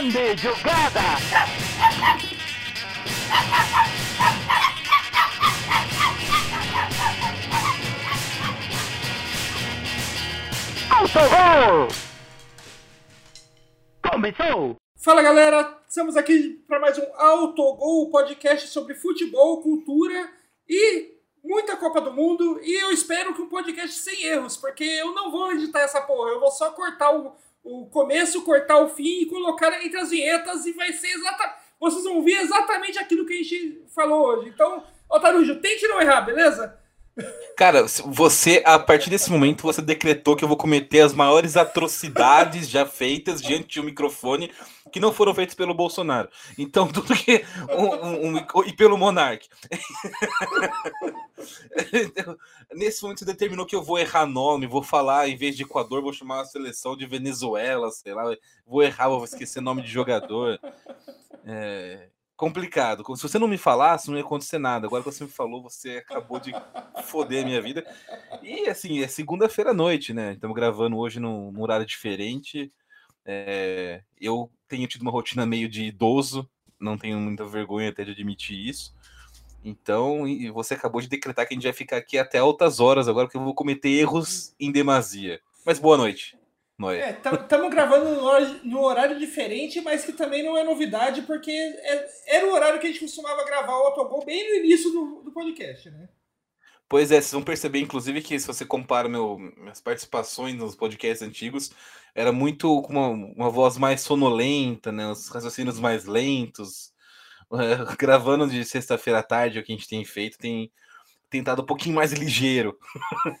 Grande jogada! Autogol! Começou! Fala galera, estamos aqui para mais um Autogol, podcast sobre futebol, cultura e muita Copa do Mundo. E eu espero que um podcast sem erros, porque eu não vou editar essa porra, eu vou só cortar o, o começo, cortar o fim e colocar entre as vinhetas e vai ser exatamente. Vocês vão ouvir exatamente aquilo que a gente falou hoje. Então, Otarujo, tente não errar, beleza? Cara, você, a partir desse momento, você decretou que eu vou cometer as maiores atrocidades já feitas diante de um microfone que não foram feitas pelo Bolsonaro. Então, tudo que. Um, um, um, e pelo Monark. nesse momento, você determinou que eu vou errar nome, vou falar, em vez de Equador, vou chamar a seleção de Venezuela, sei lá. Vou errar, vou esquecer nome de jogador. É, complicado. Se você não me falasse, não ia acontecer nada. Agora que você me falou, você acabou de foder a minha vida. E assim, é segunda-feira à noite, né? Estamos gravando hoje num, num horário diferente. É, eu tenho tido uma rotina meio de idoso, não tenho muita vergonha até de admitir isso. Então, você acabou de decretar que a gente vai ficar aqui até altas horas agora, porque eu vou cometer erros em demasia. Mas boa noite. Estamos é, gravando no horário, no horário, diferente, mas que também não é novidade, porque é, era o horário que a gente costumava gravar o Autogol bem no início do, do podcast, né? Pois é, vocês vão perceber, inclusive, que se você compara meu, minhas participações nos podcasts antigos, era muito com uma, uma voz mais sonolenta, né? Os raciocínios mais lentos. É, gravando de sexta-feira à tarde, o que a gente tem feito, tem tentado um pouquinho mais ligeiro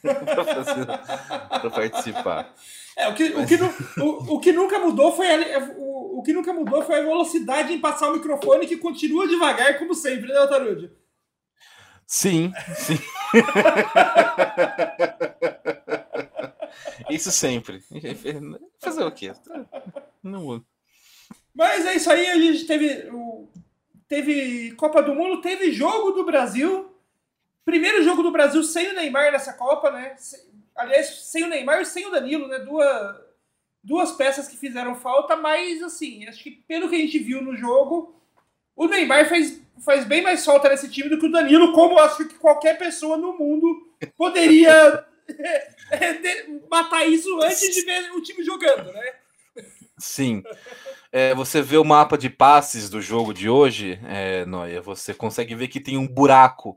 para participar. É, o, que, o, que, o, o que nunca mudou foi a, o, o que nunca mudou foi a velocidade em passar o microfone que continua devagar, como sempre, né, Otarude? Sim, sim. isso sempre. Fazer o quê? Não. Mas é isso aí, a gente teve teve Copa do Mundo, teve jogo do Brasil. Primeiro jogo do Brasil sem o Neymar nessa Copa, né? Aliás, sem o Neymar e sem o Danilo, né? Duas, duas peças que fizeram falta, mas assim, acho que pelo que a gente viu no jogo, o Neymar faz, faz bem mais falta nesse time do que o Danilo, como acho que qualquer pessoa no mundo poderia matar isso antes de ver o time jogando, né? Sim. É, você vê o mapa de passes do jogo de hoje, é, Noia, você consegue ver que tem um buraco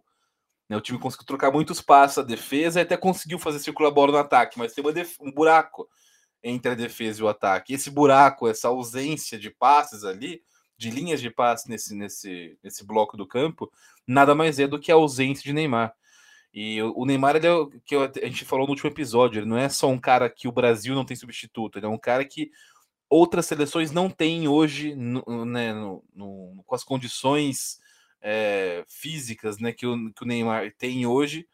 né? O time conseguiu trocar muitos passos a defesa e até conseguiu fazer circular a bola no ataque, mas tem um buraco entre a defesa e o ataque. E esse buraco, essa ausência de passes ali, de linhas de passe nesse, nesse, nesse bloco do campo, nada mais é do que a ausência de Neymar. E o Neymar, ele é o que a gente falou no último episódio, ele não é só um cara que o Brasil não tem substituto, ele é um cara que outras seleções não têm hoje no, né, no, no, com as condições é, físicas né, que, o, que o Neymar tem hoje,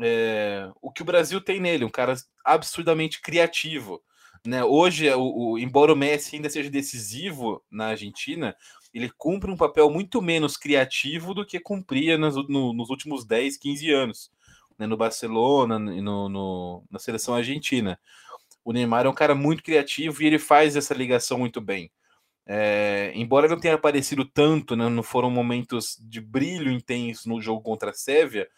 é, o que o Brasil tem nele, um cara absurdamente criativo. Né? Hoje, o, o, embora o Messi ainda seja decisivo na Argentina, ele cumpre um papel muito menos criativo do que cumpria nas, no, nos últimos 10, 15 anos, né? no Barcelona e no, no, na seleção argentina. O Neymar é um cara muito criativo e ele faz essa ligação muito bem. É, embora não tenha aparecido tanto, né, não foram momentos de brilho intenso no jogo contra a Sérvia,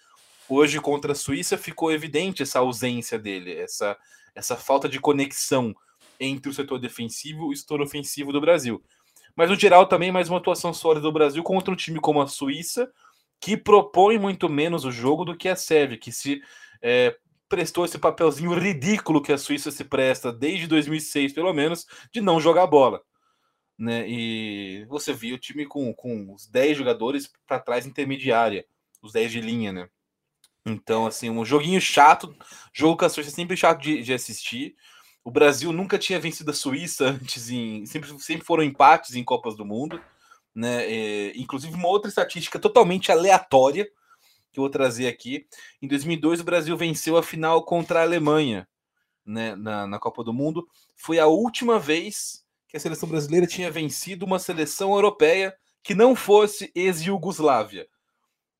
hoje contra a Suíça ficou evidente essa ausência dele, essa, essa falta de conexão entre o setor defensivo e o setor ofensivo do Brasil. Mas no geral também mais uma atuação sólida do Brasil contra um time como a Suíça, que propõe muito menos o jogo do que a Sérvia, que se é, prestou esse papelzinho ridículo que a Suíça se presta desde 2006, pelo menos, de não jogar bola né? E você viu o time com, com os 10 jogadores para trás intermediária, os 10 de linha, né? Então, assim, um joguinho chato, jogo com a Suíça sempre chato de, de assistir. O Brasil nunca tinha vencido a Suíça antes, em, sempre, sempre foram empates em Copas do Mundo, né? É, inclusive, uma outra estatística totalmente aleatória que eu vou trazer aqui. Em 2002, o Brasil venceu a final contra a Alemanha né, na, na Copa do Mundo. Foi a última vez que a seleção brasileira tinha vencido uma seleção europeia que não fosse ex-Yugoslávia.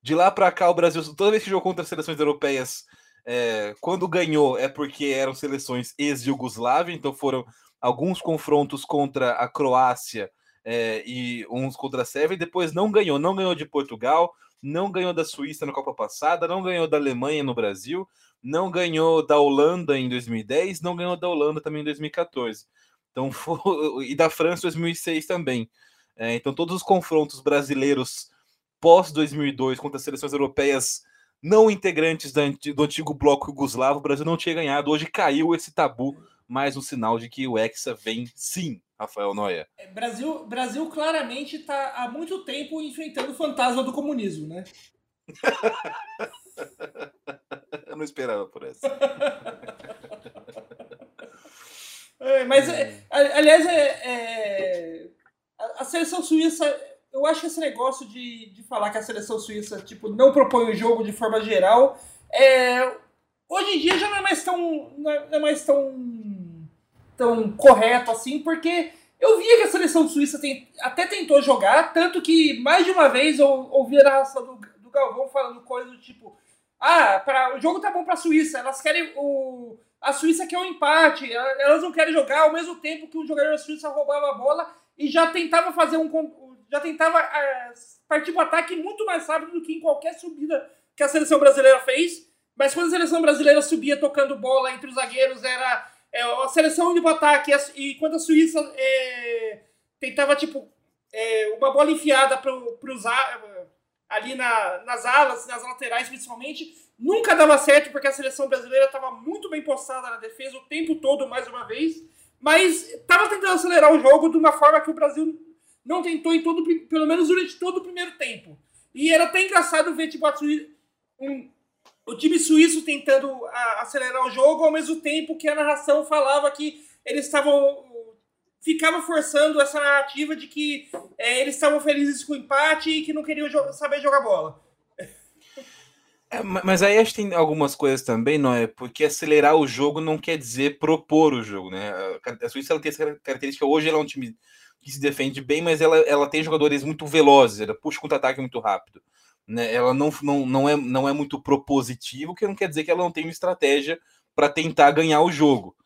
De lá para cá, o Brasil, toda vez que jogou contra seleções europeias, é, quando ganhou é porque eram seleções ex-Yugoslávia, então foram alguns confrontos contra a Croácia é, e uns contra a Sérvia, e depois não ganhou. Não ganhou de Portugal, não ganhou da Suíça na Copa passada, não ganhou da Alemanha no Brasil, não ganhou da Holanda em 2010, não ganhou da Holanda também em 2014. Então, e da França em 2006 também. É, então, todos os confrontos brasileiros pós 2002 contra as seleções europeias não integrantes do antigo bloco jugoslavo, o Brasil não tinha ganhado. Hoje caiu esse tabu, mais um sinal de que o Hexa vem sim, Rafael Noia. É, Brasil, Brasil claramente está há muito tempo enfrentando o fantasma do comunismo, né? Eu não esperava por essa. é, mas, é, aliás, é, é, a, a seleção suíça eu acho que esse negócio de, de falar que a seleção suíça tipo, não propõe o jogo de forma geral, é, hoje em dia já não é mais tão, não é, é mais tão, tão correto assim, porque eu via que a seleção suíça tem, até tentou jogar, tanto que mais de uma vez eu ouvi a narração do, do Galvão falando coisas do tipo: ah, pra, o jogo tá bom para a Suíça, elas querem o. A Suíça quer um empate, elas não querem jogar ao mesmo tempo que o jogador da Suíça roubava a bola e já tentava fazer um, já tentava é, partir para o ataque muito mais rápido do que em qualquer subida que a seleção brasileira fez. Mas quando a seleção brasileira subia tocando bola entre os zagueiros, era é, a seleção indo para ataque. E quando a Suíça é, tentava, tipo, é, uma bola enfiada para os ali na, nas alas, nas laterais principalmente, nunca dava certo porque a seleção brasileira estava muito bem postada na defesa o tempo todo, mais uma vez. Mas estava tentando acelerar o jogo de uma forma que o Brasil não tentou em todo, pelo menos durante todo o primeiro tempo. E era até engraçado ver tipo, um, o time suíço tentando a, acelerar o jogo, ao mesmo tempo que a narração falava que eles estavam. ficava forçando essa narrativa de que é, eles estavam felizes com o empate e que não queriam jo saber jogar bola. É, mas aí acho que tem algumas coisas também, não é? Porque acelerar o jogo não quer dizer propor o jogo, né? A Suíça ela tem essa característica. Hoje ela é um time que se defende bem, mas ela, ela tem jogadores muito velozes, ela puxa contra-ataque muito rápido. Né? Ela não, não, não, é, não é muito propositivo, que não quer dizer que ela não tem uma estratégia para tentar ganhar o jogo.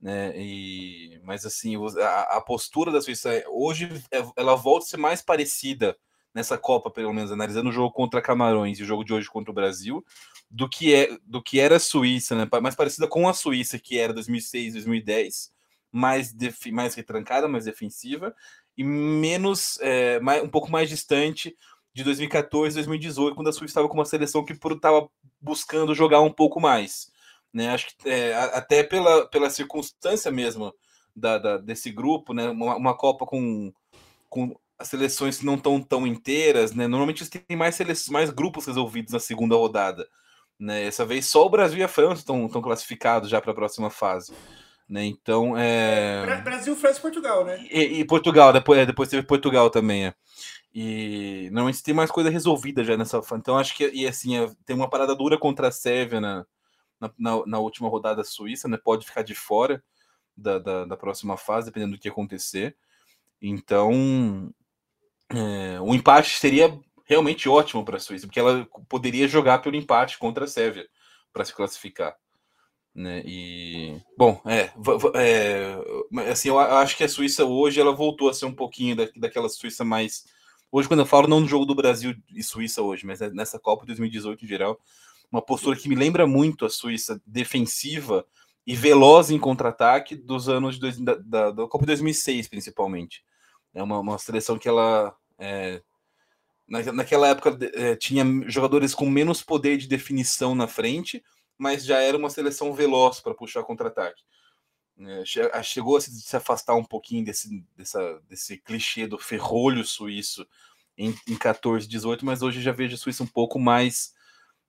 Né? E, mas assim, a, a, postura da Suíça hoje é, ela volta a ser mais parecida nessa Copa, pelo menos, analisando o jogo contra Camarões e o jogo de hoje contra o Brasil, do que, é, do que era a Suíça, né? mais parecida com a Suíça que era 2006, 2010, mais, mais retrancada, mais defensiva, e menos, é, mais, um pouco mais distante de 2014, 2018, quando a Suíça estava com uma seleção que estava buscando jogar um pouco mais. Né? Acho que é, até pela, pela circunstância mesmo da, da desse grupo, né? uma, uma Copa com, com as seleções não estão tão inteiras, né? Normalmente tem mais seleções, mais grupos resolvidos na segunda rodada. Né? Essa vez só o Brasil e a França estão classificados já para a próxima fase. Né? Então é. Brasil, França e Portugal, né? E, e Portugal, depois, é, depois teve Portugal também, é. E normalmente tem mais coisa resolvida já nessa. Então acho que e assim, é, tem uma parada dura contra a Sérvia na, na, na, última rodada suíça, né? Pode ficar de fora da, da, da próxima fase, dependendo do que acontecer. Então, é, o empate seria realmente ótimo para a Suíça, porque ela poderia jogar pelo empate contra a Sérvia para se classificar. Né? E bom, é, é, assim, eu acho que a Suíça hoje ela voltou a ser um pouquinho da, daquela Suíça mais hoje quando eu falo não no jogo do Brasil e Suíça hoje, mas nessa Copa 2018 em geral, uma postura que me lembra muito a Suíça defensiva e veloz em contra-ataque dos anos da, da, da, Copa 2006 principalmente. É uma, uma seleção que ela é, na, naquela época é, tinha jogadores com menos poder de definição na frente mas já era uma seleção veloz para puxar contra-ataque. É, chegou a se afastar um pouquinho desse, dessa, desse clichê do ferrolho suíço em, em 14, 18, mas hoje já vejo a Suíça um pouco mais,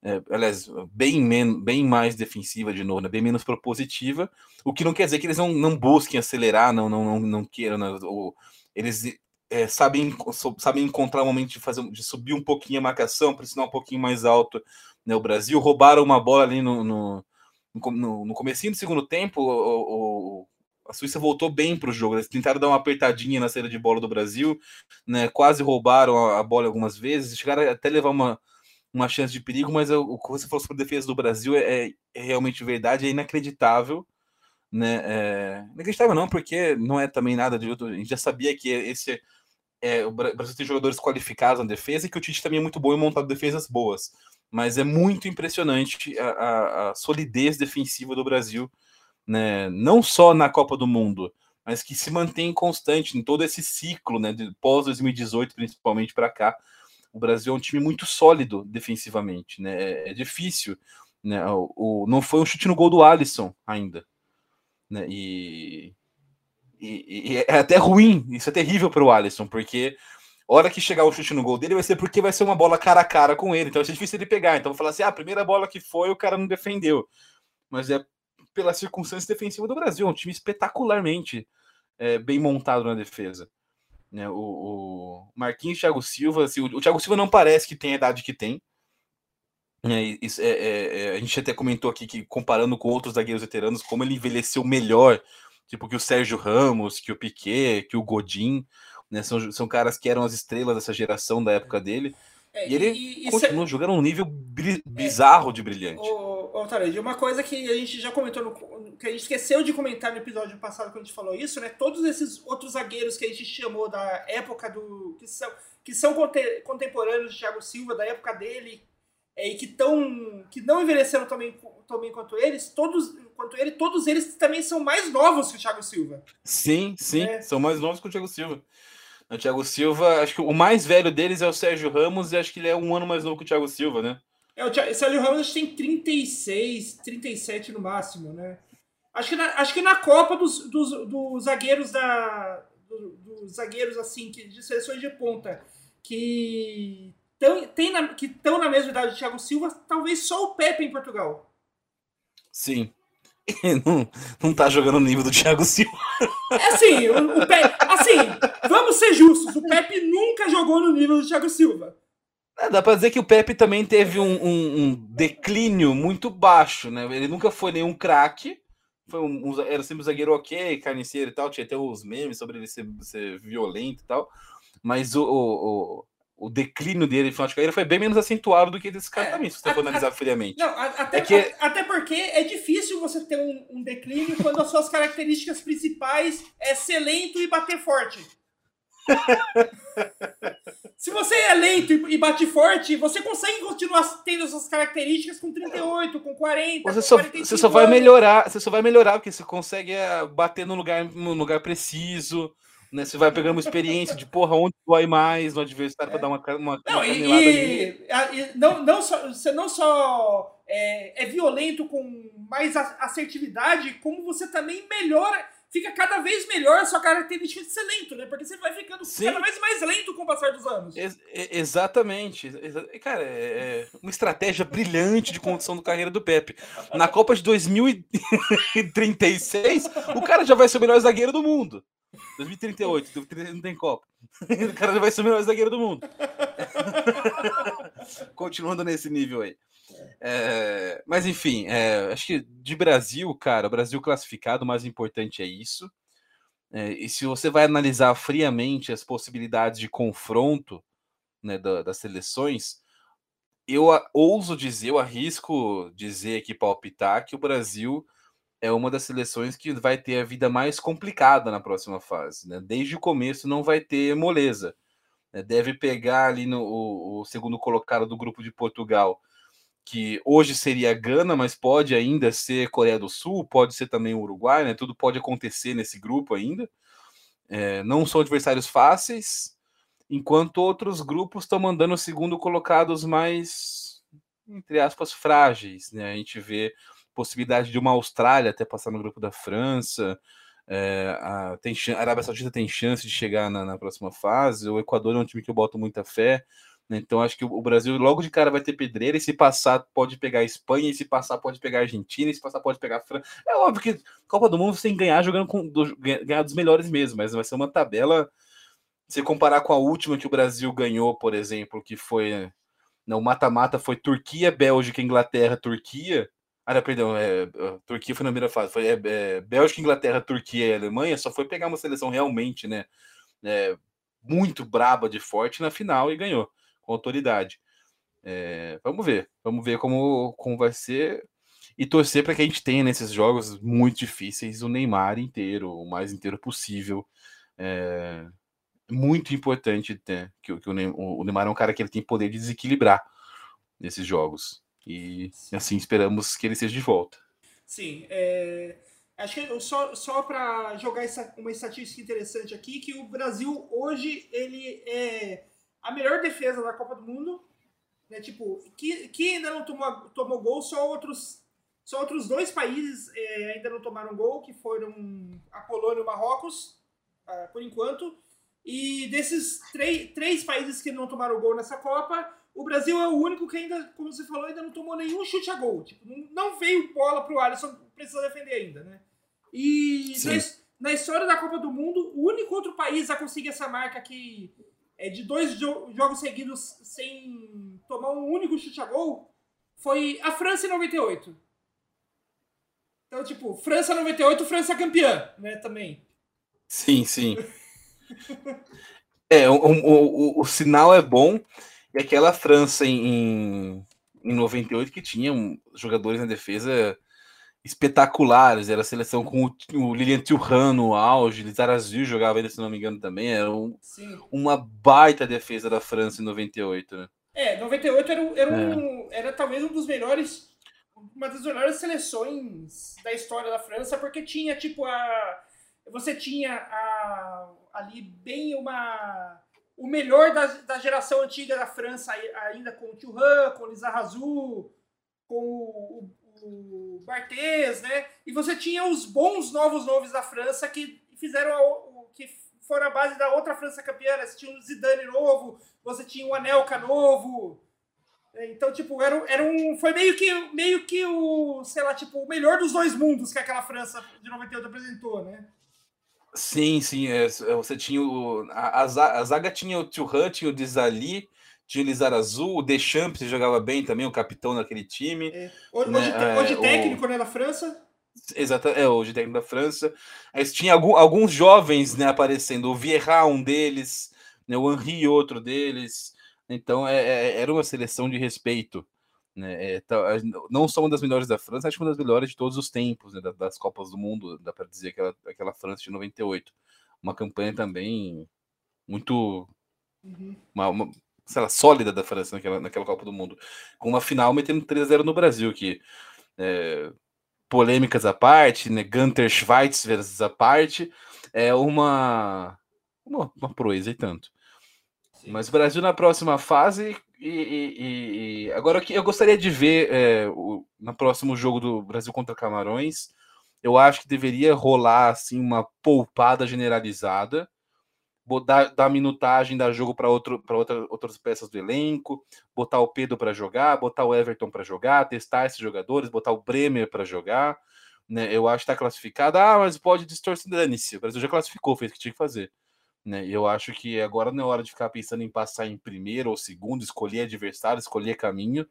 é, aliás, bem, men bem mais defensiva de novo, né? bem menos propositiva, o que não quer dizer que eles não, não busquem acelerar, não, não, não, não queiram, né? ou, eles é, sabem, sabem encontrar um momento de, fazer, de subir um pouquinho a marcação, pressionar um pouquinho mais alto né, o Brasil, roubaram uma bola ali no, no, no, no comecinho do segundo tempo, o, o, a Suíça voltou bem para o jogo, eles tentaram dar uma apertadinha na saída de bola do Brasil, né, quase roubaram a, a bola algumas vezes, chegaram até levar uma, uma chance de perigo, mas o que você falou sobre a defesa do Brasil é, é realmente verdade, é inacreditável, né? É, não, porque não é também nada de outro. A gente já sabia que esse é, o Brasil tem jogadores qualificados na defesa e que o Tite também é muito bom em montar defesas boas. Mas é muito impressionante a, a, a solidez defensiva do Brasil, né? não só na Copa do Mundo, mas que se mantém constante em todo esse ciclo, né? De pós 2018, principalmente para cá. O Brasil é um time muito sólido defensivamente, né? É, é difícil, né? O, o, não foi um chute no gol do Alisson ainda, né? E, e, e é até ruim, isso é terrível para o Alisson, porque hora que chegar o chute no gol dele vai ser porque vai ser uma bola cara a cara com ele, então vai ser difícil ele pegar. Então vou falar assim: ah, a primeira bola que foi, o cara não defendeu. Mas é pela circunstância defensiva do Brasil, é um time espetacularmente é, bem montado na defesa. Né, o, o Marquinhos Thiago Silva, assim, o, o Thiago Silva não parece que tem a idade que tem. É, isso, é, é, é, a gente até comentou aqui que, comparando com outros zagueiros veteranos, como ele envelheceu melhor, tipo que o Sérgio Ramos, que o Piquet, que o Godin, né, são, são caras que eram as estrelas dessa geração da época dele. É, e ele e, e continua jogando um nível bizarro de brilhante. Ô, ô uma coisa que a gente já comentou, no, que a gente esqueceu de comentar no episódio passado quando a gente falou isso, né? Todos esses outros zagueiros que a gente chamou da época do. que são, que são contemporâneos de Thiago Silva, da época dele, é, e que, tão, que não envelheceram também, também quanto eles, todos, quanto ele, todos eles também são mais novos que o Thiago Silva. Sim, sim, é. são mais novos que o Thiago Silva. O Thiago Silva, acho que o mais velho deles é o Sérgio Ramos, e acho que ele é um ano mais novo que o Thiago Silva, né? É, o, Thiago, o Sérgio Ramos tem 36, 37 no máximo, né? Acho que na, acho que na Copa dos, dos, dos zagueiros da. Do, dos zagueiros assim, que, de seleções de ponta, que tão, tem na, que estão na mesma idade do Thiago Silva, talvez só o Pepe em Portugal. Sim. não, não tá jogando no nível do Thiago Silva. É assim, o, o Pepe, assim, vamos ser justos, o Pepe nunca jogou no nível do Thiago Silva. É, dá pra dizer que o Pepe também teve um, um, um, declínio muito baixo, né? Ele nunca foi nenhum craque. Foi um, um, era sempre um zagueiro ok, carniceiro e tal. Tinha até os memes sobre ele ser, ser violento e tal. Mas o, o, o declínio dele final de carreira foi bem menos acentuado do que desse cara é, também, se você for analisar friamente. Não, até, é que... até porque é difícil você ter um, um, declínio quando as suas características principais é ser lento e bater forte. se você é lento e, bate forte, você consegue continuar tendo essas características com 38, com 40, você com só, Você só vai melhorar, você só vai melhorar porque você consegue é, bater no lugar, no lugar preciso né? Você vai pegando uma experiência de porra, onde dói mais no adversário é. para dar uma, uma, não, uma e, e, não, não só, você não só é, é, violento com mais assertividade, como você também melhora, fica cada vez melhor a sua característica de ser lento, né? Porque você vai ficando Sim. cada vez mais lento com o passar dos anos. Ex exatamente. Cara, é, é uma estratégia brilhante de condução da carreira do Pepe. Na Copa de 2036, o cara já vai ser o melhor zagueiro do mundo. 2038, não tem Copa. O cara vai ser o melhor zagueiro do mundo. Continuando nesse nível aí. É, mas enfim, é, acho que de Brasil, cara, Brasil classificado, o mais importante é isso. É, e se você vai analisar friamente as possibilidades de confronto né, da, das seleções, eu ouso dizer, eu arrisco dizer aqui, palpitar, que o Brasil é uma das seleções que vai ter a vida mais complicada na próxima fase. Né? Desde o começo não vai ter moleza. Né? Deve pegar ali no o, o, segundo colocado do grupo de Portugal, que hoje seria Gana, mas pode ainda ser Coreia do Sul, pode ser também o Uruguai, né? Tudo pode acontecer nesse grupo ainda. É, não são adversários fáceis, enquanto outros grupos estão mandando segundo colocados mais, entre aspas, frágeis. Né? A gente vê possibilidade de uma Austrália até passar no grupo da França. É, a, tem, a Arábia Saudita tem chance de chegar na, na, próxima fase. O Equador é um time que eu boto muita fé. Né? Então acho que o, o, Brasil logo de cara vai ter pedreira. E se passar, pode pegar a Espanha. E se passar, pode pegar a Argentina. E se passar, pode pegar a França. É óbvio que Copa do Mundo você tem que ganhar jogando com do, ganhar dos melhores mesmo. Mas vai ser uma tabela. Se comparar com a última que o Brasil ganhou, por exemplo, que foi. Não, né, mata-mata foi Turquia, Bélgica, Inglaterra, Turquia ah, não, perdão, é, Turquia foi na primeira fase. Foi é, é, Bélgica, Inglaterra, Turquia e Alemanha. Só foi pegar uma seleção realmente, né? É, muito braba de forte na final e ganhou com autoridade. É, vamos ver, vamos ver como, como vai ser e torcer para que a gente tenha nesses jogos muito difíceis o Neymar inteiro, o mais inteiro possível. É, muito importante ter, que, que o, Neymar é um cara que ele tem poder de desequilibrar nesses jogos. E assim esperamos que ele seja de volta. Sim, é... acho que só, só para jogar essa, uma estatística interessante aqui, que o Brasil hoje ele é a melhor defesa da Copa do Mundo, né? Tipo, que, que ainda não tomou, tomou gol, só outros, só outros dois países é, ainda não tomaram gol, que foram a Polônia e o Marrocos, uh, por enquanto. E desses três, três países que não tomaram gol nessa Copa, o Brasil é o único que ainda, como você falou, ainda não tomou nenhum chute a gol. Tipo, não veio bola pro Alisson, precisa defender ainda, né? E na, na, história da Copa do Mundo, o único outro país a conseguir essa marca que é de dois jo jogos seguidos sem tomar um único chute a gol foi a França em 98. Então, tipo, França 98, França campeã, né, também. Sim, sim. é, o, o, o, o, sinal é bom. E aquela França em, em 98 que tinha jogadores na defesa espetaculares. Era a seleção com o, Lilian Thuram no auge, Lizarazu jogava ainda, se não me engano, também. Era um, uma baita defesa da França em 98, né? É, 98 era, era, um, é. era talvez um dos melhores, uma das melhores seleções da história da França, porque tinha, tipo, a. Você tinha a, ali bem uma. O melhor da, da geração antiga da França, ainda com o Thuram, com o Lizarazu, com o, o Barthez, né? E você tinha os bons novos nomes da França que fizeram a, que foram a base da outra França campeã. Né? Você tinha o Zidane novo, você tinha o Anelka novo. É, então, tipo, era, era um. Foi meio que, meio que o, sei lá, tipo, o melhor dos dois mundos que aquela França de 98 apresentou, né? Sim, sim. É, você tinha o. A, a, zaga tinha o Thuram, tinha o Dizali, tinha o Lizar Azul, o Deschamps jogava bem também, o capitão daquele time. É. Hoje, né? hoje, é, técnico, o... né, da França. Exato, é, hoje técnico da França. Aí tinha algum, alguns jovens né, aparecendo, o Vieira, um deles, né, o Henri, outro deles. Então é, é, era uma seleção de respeito. Né? É, tá, não só uma das melhores da França, acho que uma das melhores de todos os tempos, né, das, das Copas do Mundo, dá para dizer aquela, aquela França de 98. Uma campanha também muito. Uhum. Uma, uma, sei lá, sólida da França naquela, naquela Copa do Mundo. Com uma final metendo 3 a 0 no Brasil, que é, polêmicas à parte, né, Gunter Schweitzer à parte, é uma, uma, uma proeza e tanto. Mas o Brasil na próxima fase e, e, e agora eu gostaria de ver é, o, no próximo jogo do Brasil contra Camarões. Eu acho que deveria rolar assim uma poupada generalizada dar, dar minutagem, dar jogo para outro, outra, outras peças do elenco, botar o Pedro para jogar, botar o Everton para jogar, testar esses jogadores, botar o Bremer para jogar. Né? Eu acho que está classificado. Ah, mas pode distorcer. Dane-se. O Brasil já classificou, fez o que tinha que fazer. Né? Eu acho que agora não é hora de ficar pensando em passar em primeiro ou segundo, escolher adversário, escolher caminho.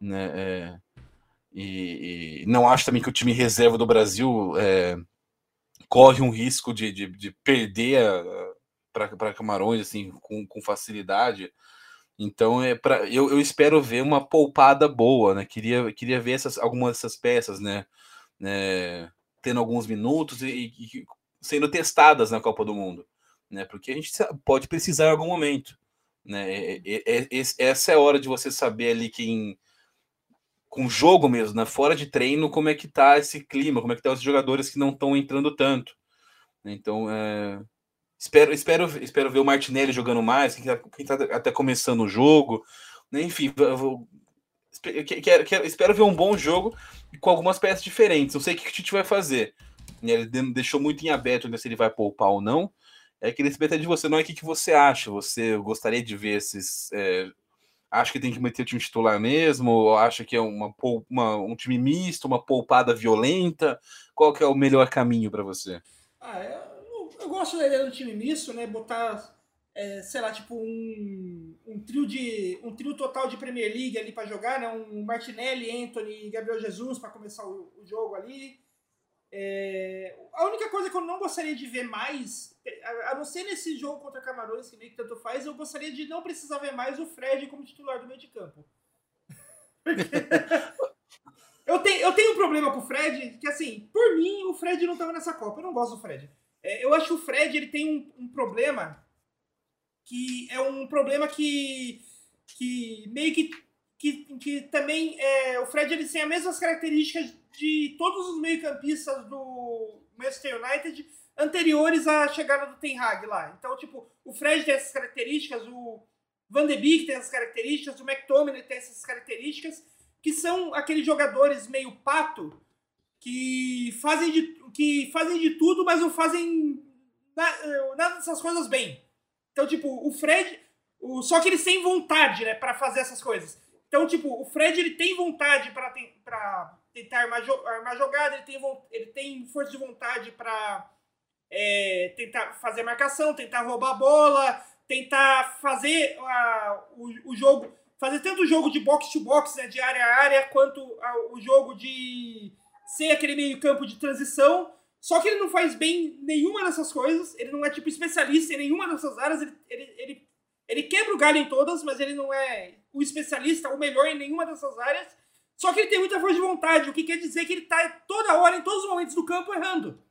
Né? É... E, e, não acho também que o time reserva do Brasil é... corre um risco de, de, de perder a, para Camarões assim com, com facilidade. Então é para eu, eu espero ver uma poupada boa, né? Queria, queria ver essas, algumas dessas peças, né? né tendo alguns minutos e, e, sendo testadas na Copa do Mundo, né? Porque a gente pode precisar em algum momento, né? É, é, é, essa é a hora de você saber ali quem com jogo mesmo, né? Fora de treino, como é que tá esse clima, como é que tá os jogadores que não estão entrando tanto. Então, é, Espero, espero, espero ver o Martinelli jogando mais, quem está tá até começando o jogo. Né? Enfim, vou, quero, quero, espero ver um bom jogo com algumas peças diferentes. Não sei o que o Tite vai fazer. Ele deixou muito em aberto né, se ele vai poupar ou não. É que saber de você, não é o que, que você acha. Você gostaria de ver esses. É, que tem que meter o time titular mesmo? Ou acha que é uma, uma, um time misto, uma poupada violenta? Qual que é o melhor caminho para você? Ah, é eu gosto da ideia do time misto, né? Botar, é, sei lá, tipo um, um trio de um trio total de Premier League ali para jogar, né? Um Martinelli, Anthony, Gabriel Jesus para começar o, o, jogo ali. É, a única coisa que eu não gostaria de ver mais, a não ser nesse jogo contra Camarões, que meio que tanto faz, eu gostaria de não precisar ver mais o Fred como titular do meio de campo. eu, tenho, eu tenho um problema com o Fred, que assim, por mim, o Fred não estava nessa Copa. Eu não gosto do Fred. É, eu acho que o Fred ele tem um, um, problema que é um problema que, que meio que, que, que também é, o Fred ele tem as mesmas características de todos os meio-campistas do Manchester United anteriores à chegada do Ten Hag lá. Então, tipo, o Fred tem essas características, o Van de Beek tem essas características, o McTominay tem essas características, que são aqueles jogadores meio pato que fazem de, que fazem de tudo, mas não fazem nada dessas coisas bem. Então, tipo, o Fred, o, só que eles têm vontade, né, para fazer essas coisas. Então, tipo, o Fred ele tem vontade para tentar armar, armar jogada, ele tem, ele tem força de vontade para é, tentar fazer marcação, tentar roubar a bola, tentar fazer a, o, o jogo, fazer tanto o jogo de box to box, né, de área a área, quanto a, o jogo de ser aquele meio campo de transição. Só que ele não faz bem nenhuma dessas coisas, ele não é tipo especialista em nenhuma dessas áreas, ele, ele, ele, ele quebra o galho em todas, mas ele não é o especialista, o melhor em nenhuma dessas áreas. Só que ele tem muita força de vontade, o que quer dizer que ele está toda hora, em todos os momentos do campo, errando.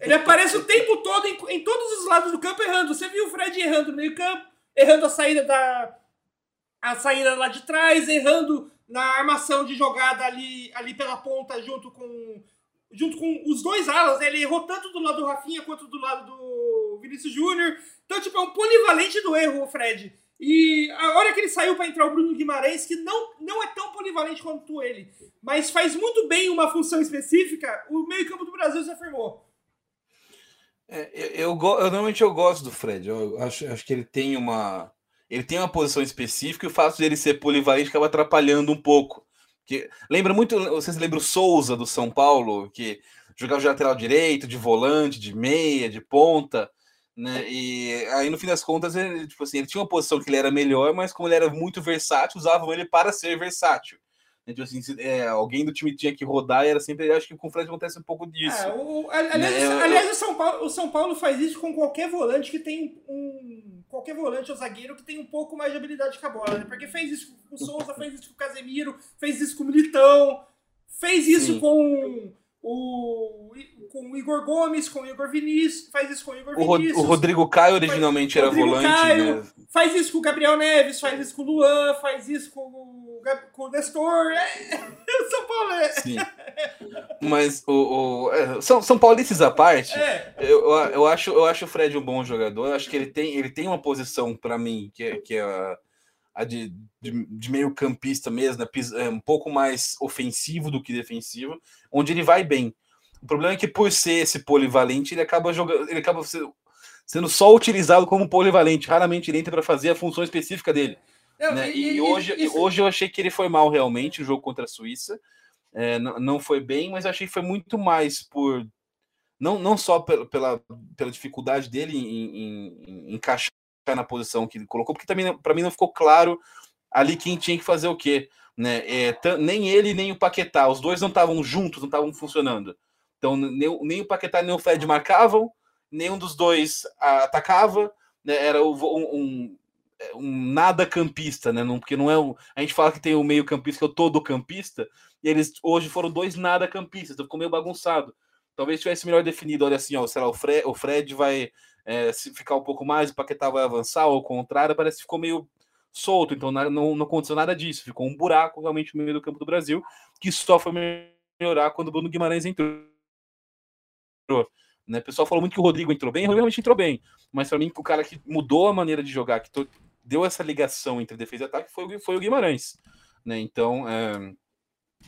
Ele aparece o tempo todo em, em, todos os lados do campo errando. Você viu o Fred errando no meio campo, errando a saída da a saída lá de trás, errando na armação de jogada ali, ali pela ponta junto com junto com os dois alas. Né? Ele errou tanto do lado do Rafinha quanto do lado do Vinícius Júnior. Então, tipo, é um polivalente do erro, o Fred. E a hora que ele saiu para entrar o Bruno Guimarães, que não, não é tão polivalente quanto ele, mas faz muito bem uma função específica, o meio-campo do Brasil se afirmou. É, eu, eu, eu, normalmente eu gosto do Fred. Eu acho, acho que ele tem uma ele tem uma posição específica e o fato de ele ser polivalente acaba atrapalhando um pouco. Que, lembra muito, vocês lembram o Souza do São Paulo, que jogava de lateral direito, de volante, de meia, de ponta, né? E aí no fim das contas, ele, tipo assim, ele tinha uma posição que ele era melhor, mas como ele era muito versátil, usavam ele para ser versátil. Né? Tipo assim, é, alguém do time tinha que rodar e era sempre. Acho que com o Fred acontece um pouco disso. É, o, aliás, né? aliás o, São Paulo, o São Paulo faz isso com qualquer volante que tem um. Qualquer volante ou zagueiro que tem um pouco mais de habilidade com a bola. Né? Porque fez isso com o Souza, fez isso com o Casemiro, fez isso com o Militão, fez isso Sim. com o, com o Igor Gomes, com o Igor Vinícius, faz isso com o Igor Vinícius. O, Rodrigo Caio originalmente faz, era Rodrigo volante. Caio, né? Faz isso com o Gabriel Neves, faz isso com o Luan, faz isso com o, com o Nestor. É, São Paulo é. Sim. Mas o, o é, São, São Paulistas à parte, é. eu, eu, acho, eu acho o Fred um bom jogador. Eu acho que ele tem, ele tem uma posição para mim que é, que é a, a de, de, de, meio campista mesmo, né? é um pouco mais ofensivo do que defensivo, onde ele vai bem. O problema é que por ser esse polivalente, ele acaba jogando, ele acaba sendo só utilizado como polivalente. Raramente ele entra para fazer a função específica dele. Não, né? e, e, hoje, isso... hoje eu achei que ele foi mal realmente o jogo contra a Suíça. É, não, não foi bem, mas achei que foi muito mais por não, não só pela, pela, pela dificuldade dele em, em, em encaixar na posição que ele colocou, porque também para mim não ficou claro ali quem tinha que fazer o quê. Né? É, nem ele nem o Paquetá, os dois não estavam juntos, não estavam funcionando. Então, nem, nem, o Paquetá nem o Fred marcavam, nenhum dos dois atacava, né? era um, um, um, nada campista, né? Não, porque não é um. A gente fala que tem o meio campista, que é o todo campista, e eles hoje foram dois nada campistas, então ficou meio bagunçado. Talvez tivesse melhor definido, olha assim, ó, sei lá, o o Fred vai é, se ficar um pouco mais, o Paquetá vai avançar, ou ao contrário, parece que ficou meio solto, então não, não aconteceu nada disso, ficou um buraco realmente no meio do campo do Brasil, que só foi melhorar quando o Bruno Guimarães entrou. Né? O pessoal falou muito que o Rodrigo entrou bem, ele realmente entrou bem, mas para mim o cara que mudou a maneira de jogar, que deu essa ligação entre defesa e ataque foi, foi o Guimarães. Né? Então, é,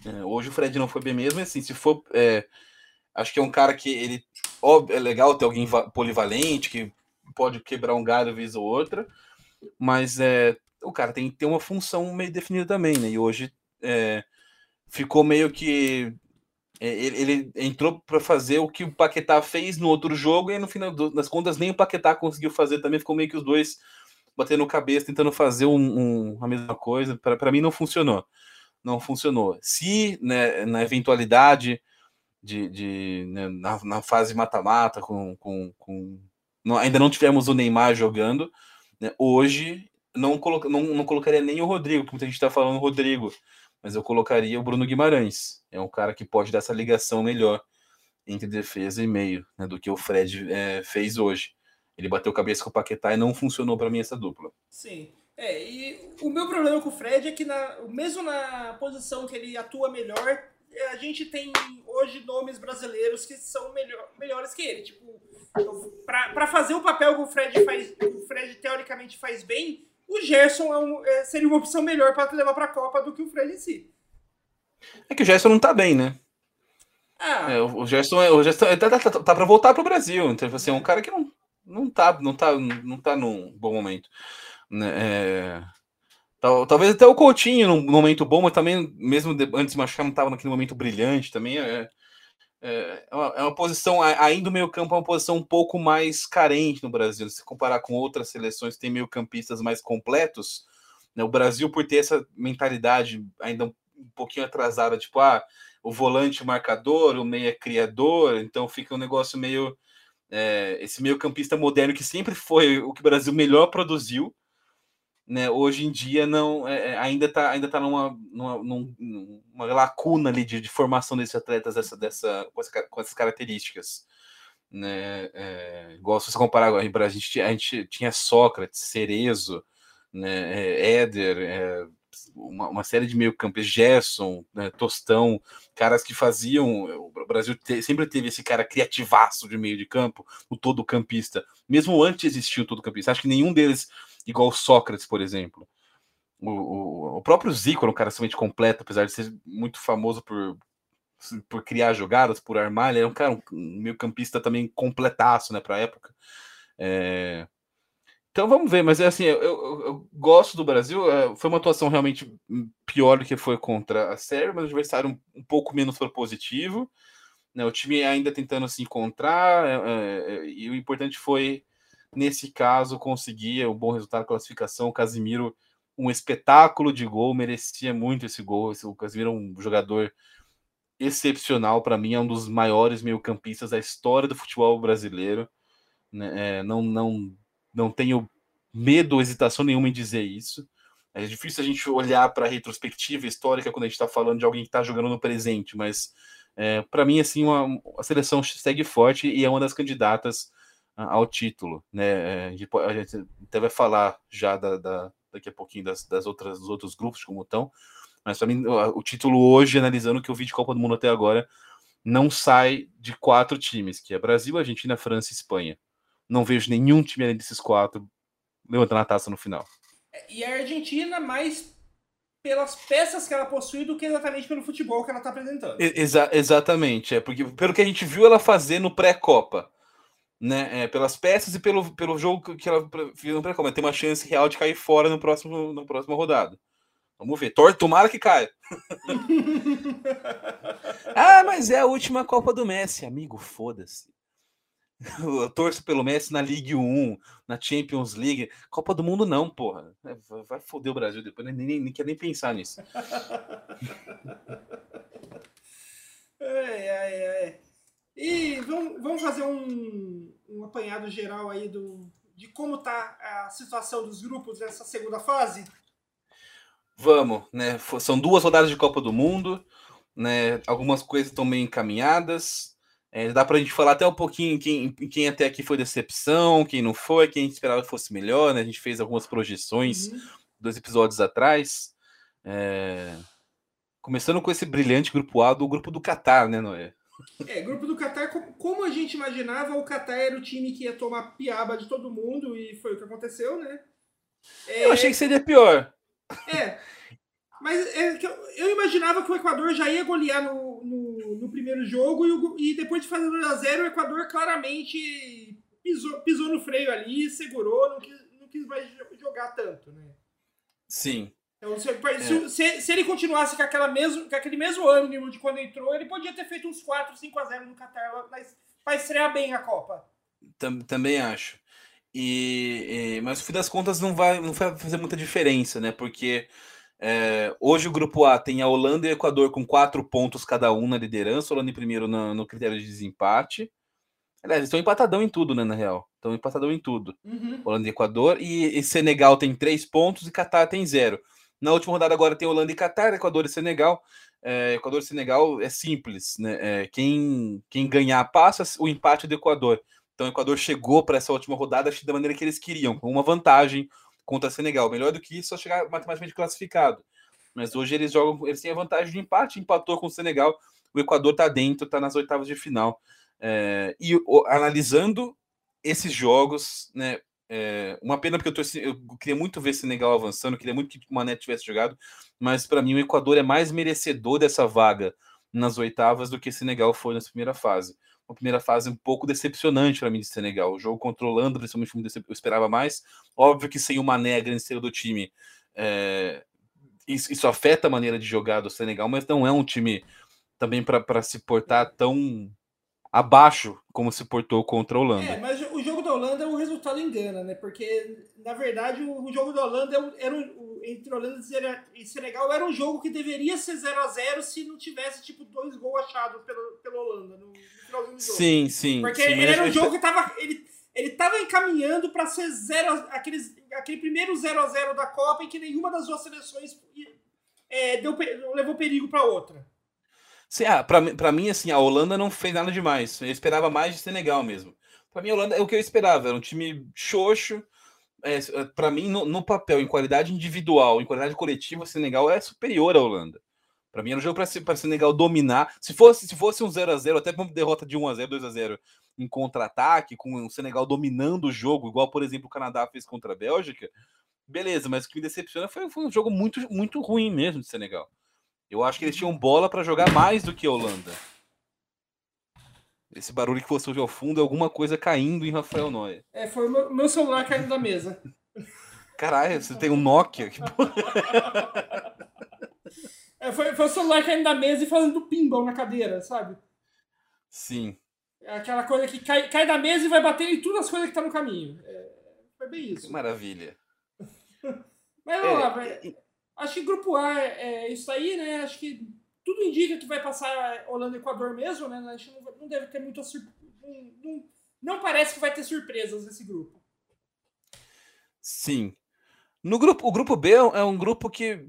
é, hoje o Fred não foi bem mesmo, assim, se for é, Acho que é um cara que ele ó, é legal ter alguém polivalente que pode quebrar um galho vez ou outra, mas é, o cara tem que ter uma função meio definida também, né? E hoje é, ficou meio que é, ele, ele, entrou para fazer o que o Paquetá fez no outro jogo e no final das contas nem o Paquetá conseguiu fazer também ficou meio que os dois batendo cabeça tentando fazer um, um, a mesma coisa. Para mim não funcionou. Não funcionou. Se né, na eventualidade de, de né, na, na, fase mata-mata, com, com, com não, ainda não tivemos o Neymar jogando. Né, hoje não, colo, não, não colocaria nem o Rodrigo, que muita gente está falando Rodrigo, mas eu colocaria o Bruno Guimarães. É um cara que pode dar essa ligação melhor entre defesa e meio né, do que o Fred é, fez hoje. Ele bateu cabeça com o Paquetá e não funcionou para mim essa dupla. Sim. É, e o meu problema com o Fred é que na, mesmo na posição que ele atua melhor, a gente tem hoje nomes brasileiros que são melhor, melhores que ele. Tipo, para fazer o papel que o Fred faz, o Fred teoricamente faz bem, o Gerson é um, é, seria uma opção melhor para levar para a Copa do que o Fred em si. É que o Gerson não tá bem, né? Ah. É, o Gerson, o Gerson tá, tá, tá, tá para voltar pro Brasil. Então, assim, é um cara que não, não, tá, não, tá, não tá num bom momento. Né? Talvez até o Coutinho num momento bom, mas também, mesmo antes de machucar, não estava naquele momento brilhante também. É, é, é, uma, é uma posição, ainda o meio-campo é uma posição um pouco mais carente no Brasil. Se comparar com outras seleções que têm meio-campistas mais completos, né, o Brasil, por ter essa mentalidade ainda um, um pouquinho atrasada, tipo, ah, o volante marcador, o meia criador, então fica um negócio meio. É, esse meio-campista moderno que sempre foi o que o Brasil melhor produziu né, hoje em dia não é, é ainda está ainda tá numa, numa, numa lacuna ali de, de, formação desses atletas dessa, dessa, com, essa, com essas características. Né, é, se você comparar a gente, a gente tinha Sócrates, Cerezo, né, é, Éder, é, uma, uma, série de meio-campos, Gerson, né, Tostão, caras que faziam. O Brasil te, sempre teve esse cara criativaço de meio de campo, o todo campista. Mesmo antes existia o todo campista. Acho que nenhum deles igual Sócrates, por exemplo. O, o, o próprio Zico era um cara extremamente completo, apesar de ser muito famoso por, por criar jogadas, por armar. Ele era um cara, um, meio campista também completaço, né, para a época. É... Então vamos ver, mas é assim, eu, eu, eu gosto do Brasil. É, foi uma atuação realmente pior do que foi contra a Sérvia, mas o adversário um, um pouco menos propositivo. Né, o time ainda tentando se encontrar, é, é, e o importante foi nesse caso, conseguia um bom resultado classificação. O Casimiro, um espetáculo de gol, merecia muito esse gol. O Casimiro é um jogador excepcional, para mim, é um dos maiores meio-campistas da história do futebol brasileiro. Né? É, não, não, não tenho medo ou hesitação nenhuma em dizer isso. É difícil a gente olhar para a retrospectiva histórica quando a gente está falando de alguém que está jogando no presente, mas é, para mim, assim, uma, a seleção segue forte e é uma das candidatas ao título, né? A gente, a gente até vai falar já da, da, daqui a pouquinho das, das outras dos outros grupos como estão, mas para mim o, título hoje, analisando o que eu vi de Copa do Mundo até agora, não sai de quatro times, que é Brasil, Argentina, França e Espanha. Não vejo nenhum time além desses quatro levantando a taça no final. É, e a Argentina mais pelas peças que ela possui do que exatamente pelo futebol que ela está apresentando. Exa exatamente, é porque pelo que a gente viu ela fazer no pré-copa, né? É, pelas peças e pelo, pelo jogo que ela fez no pré-copa. Tem uma chance real de cair fora no próximo, no próximo rodada. Vamos ver. Tor tomara que caia. ah, mas é a última Copa do Messi, amigo. Foda-se. Eu torço pelo Messi na Ligue 1, na Champions League. Copa do Mundo, não, porra. É, vai foder o Brasil depois. Nem, nem, nem quer nem pensar nisso. ai, ai, ai. E vamos, vamos fazer um, um apanhado geral aí do, de como está a situação dos grupos nessa segunda fase? Vamos, né? São duas rodadas de Copa do Mundo, né? Algumas coisas estão meio encaminhadas. É, dá para a gente falar até um pouquinho quem, quem até aqui foi decepção, quem não foi, quem esperava que fosse melhor, né? A gente fez algumas projeções uhum. dois episódios atrás. É... Começando com esse brilhante grupo A do grupo do Qatar, né, Noé? É, grupo do Qatar, como a gente imaginava, o Qatar era o time que ia tomar piaba de todo mundo e foi o que aconteceu, né? É... Eu achei que seria pior. É. Mas é eu, eu, imaginava que o Equador já ia golear no, no, no primeiro jogo e, o, e, depois de fazer 2x0, o Equador claramente pisou, pisou no freio ali, segurou, não quis, não quis mais jogar tanto, né? Sim. Então, se, é. se, se, ele continuasse com, aquela mesmo, com aquele mesmo ânimo de quando entrou, ele podia ter feito uns 4, 5 a 0 no Qatar para estrear bem a Copa. Também acho. E, e, mas no fim das contas não vai, não vai fazer muita diferença, né? Porque é, hoje o grupo A tem a Holanda e o Equador com quatro pontos cada um na liderança, Holanda em primeiro no, no critério de desempate. Aliás, eles estão empatadão em tudo, né, na real. Estão empatadão em tudo. Uhum. Holanda e Equador. E, e Senegal tem três pontos e Catar tem zero. Na última rodada agora tem Holanda e Catar, Equador e Senegal. É, Equador e Senegal é simples, né? É, quem, quem ganhar passa, o empate do Equador. Então o Equador chegou para essa última rodada da maneira que eles queriam, com uma vantagem contra Senegal. Melhor do que isso, só chegar matematicamente classificado. Mas hoje eles jogam, eles têm a vantagem de empate, empatou com o Senegal. O Equador está dentro, está nas oitavas de final. É, e o, analisando esses jogos, né? É, uma pena porque eu, tô, eu queria muito ver Senegal avançando, queria muito que o Mané tivesse jogado, mas para mim o Equador é mais merecedor dessa vaga nas oitavas do que Senegal foi nessa primeira fase. Uma primeira fase um pouco decepcionante para mim de Senegal. O jogo controlando, principalmente eu esperava mais. Óbvio que sem o Mané, a grande estrela do time, é, isso, isso, afeta a maneira de jogar do Senegal, mas não é um time também para se portar tão abaixo como se portou contra a Holanda. É, mas da Holanda, o resultado engana, né? Porque, na verdade, o, jogo da Holanda era um, entre Holanda e Senegal era um jogo que deveria ser 0 a 0 se não tivesse, tipo, dois gols achados pela, pela Holanda no, no finalzinho do jogo. Sim, sim. Porque sim, ele era um jogo que tava... Ele, ele tava encaminhando para ser zero, aqueles, aquele primeiro 0 a 0 da Copa em que nenhuma das duas seleções é, deu, levou perigo para outra. Sim, ah, pra, mim, assim, a Holanda não fez nada demais. Eu esperava mais de Senegal mesmo. Para mim, a Holanda é o que eu esperava. Era um time xoxo. É, é para mim, no, no, papel, em qualidade individual, em qualidade coletiva, o Senegal é superior à Holanda. Para mim, era um jogo para Senegal dominar. Se fosse, se fosse um 0 a 0 até uma derrota de 1 a 0 2 a 0 em contra-ataque, com o Senegal dominando o jogo, igual, por exemplo, o Canadá fez contra a Bélgica, beleza, mas o que me decepciona foi, foi um jogo muito, muito ruim mesmo de Senegal. Eu acho que eles tinham bola para jogar mais do que a Holanda. Esse barulho que você ouviu ao fundo é alguma coisa caindo em Rafael Noia. É, foi o meu celular caindo da mesa. Caralho, você tem um Nokia? Que porra. É, foi, foi o celular caindo da mesa e fazendo pinball na cadeira, sabe? Sim. É aquela coisa que cai, cai da mesa e vai bater em todas as coisas que tá no caminho. É, foi bem isso. Que maravilha. Mas vamos é, lá, Acho que grupo A é, é isso aí, né? Acho que tudo indica que vai passar Holanda e Equador mesmo, né? Acho que não, não deve ter muita surpresa. Não, não, parece que vai ter surpresas nesse grupo. Sim. No grupo, o grupo B é um grupo que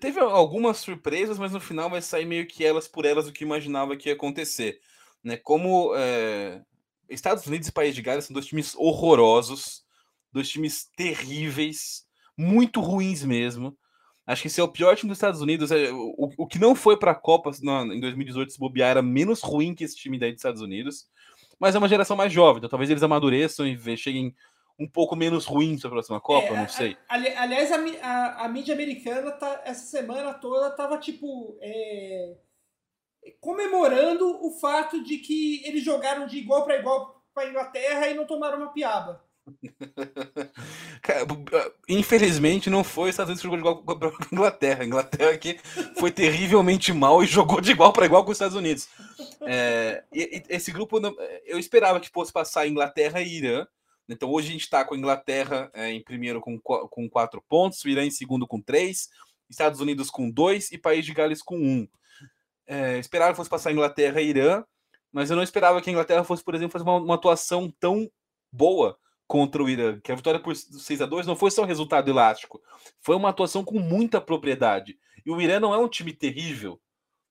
teve algumas surpresas, mas no final vai sair meio que elas por elas o que imaginava que ia acontecer. Né? Como é, Estados Unidos e País de Gales são dois times horrorosos, dois times terríveis, muito ruins mesmo. Acho que esse é o pior time dos Estados Unidos. É, o, o que não foi para a Copa em 2018 se bobear era menos ruim que esse time daí dos Estados Unidos. Mas é uma geração mais jovem, então talvez eles amadureçam e cheguem um pouco menos ruins para a próxima Copa, é, não sei. Aliás, a, a, a, mídia americana tá, essa semana toda tava tipo é, comemorando o fato de que eles jogaram de igual para igual para a Inglaterra e não tomaram uma piaba. Infelizmente não foi os Estados Unidos que jogou de igual com a Inglaterra. A Inglaterra aqui foi terrivelmente mal e jogou de igual para igual com os Estados Unidos. É, e, esse grupo eu esperava que fosse passar Inglaterra e Irã. Então hoje a gente está com a Inglaterra é, em primeiro com, com quatro pontos, Irã em segundo com três, Estados Unidos com dois e País de Gales com um. É, esperava que fosse passar Inglaterra e Irã, mas eu não esperava que a Inglaterra fosse, por exemplo, fazer uma, uma atuação tão boa contra o Irã, que a vitória por 6 a 2 não foi só um resultado elástico, foi uma atuação com muita propriedade. E o Irã não é um time terrível,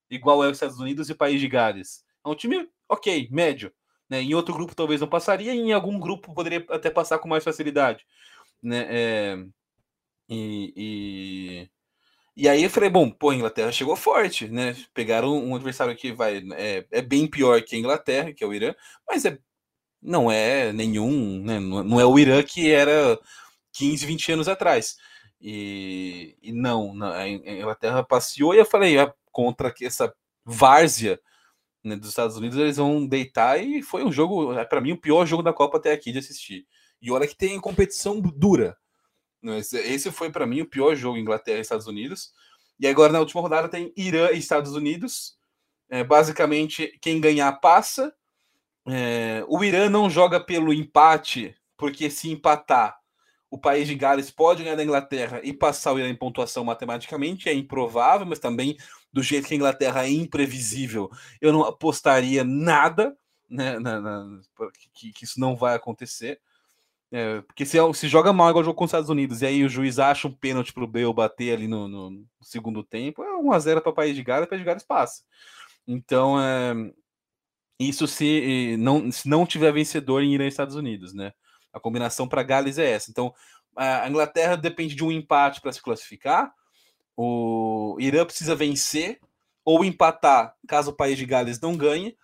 igual é os Estados Unidos e o País de Gales. É um time, ok, médio. Né? Em outro grupo talvez não passaria, em algum grupo poderia até passar com mais facilidade. Né? É... E, e, e, aí eu falei, bom, pô, a Inglaterra chegou forte, né? Pegaram um adversário que vai é, é bem pior que a Inglaterra, que é o Irã, mas é não é nenhum, né, não é o Irã que era 15, 20 anos atrás. E, e não, a Inglaterra passeou e eu falei, ah, contra essa várzea né, dos Estados Unidos, eles vão deitar e foi um jogo, é, para mim, o pior jogo da Copa até aqui de assistir. E olha que tem competição dura. Né, esse foi para mim o pior jogo Inglaterra e Estados Unidos. E agora na última rodada tem Irã e Estados Unidos. É, basicamente, quem ganhar passa é, o Irã não joga pelo empate, porque se empatar, o país de Gales pode ganhar da Inglaterra e passar o Irã em pontuação matematicamente. É improvável, mas também, do jeito que a Inglaterra é imprevisível, eu não apostaria nada né, na, na, que, que, isso não vai acontecer. É, porque se, se joga mal igual jogo com os Estados Unidos, e aí o juiz acha um pênalti para o Bale bater ali no, no, segundo tempo, é 1x0 para o país de Gales, o país de Gales passa. Então, é, Isso se não, se não tiver vencedor em Irã e Estados Unidos, né? A combinação para Gales é essa. Então, a Inglaterra depende de um empate para se classificar. O Irã precisa vencer ou empatar caso o país de Gales não ganhe.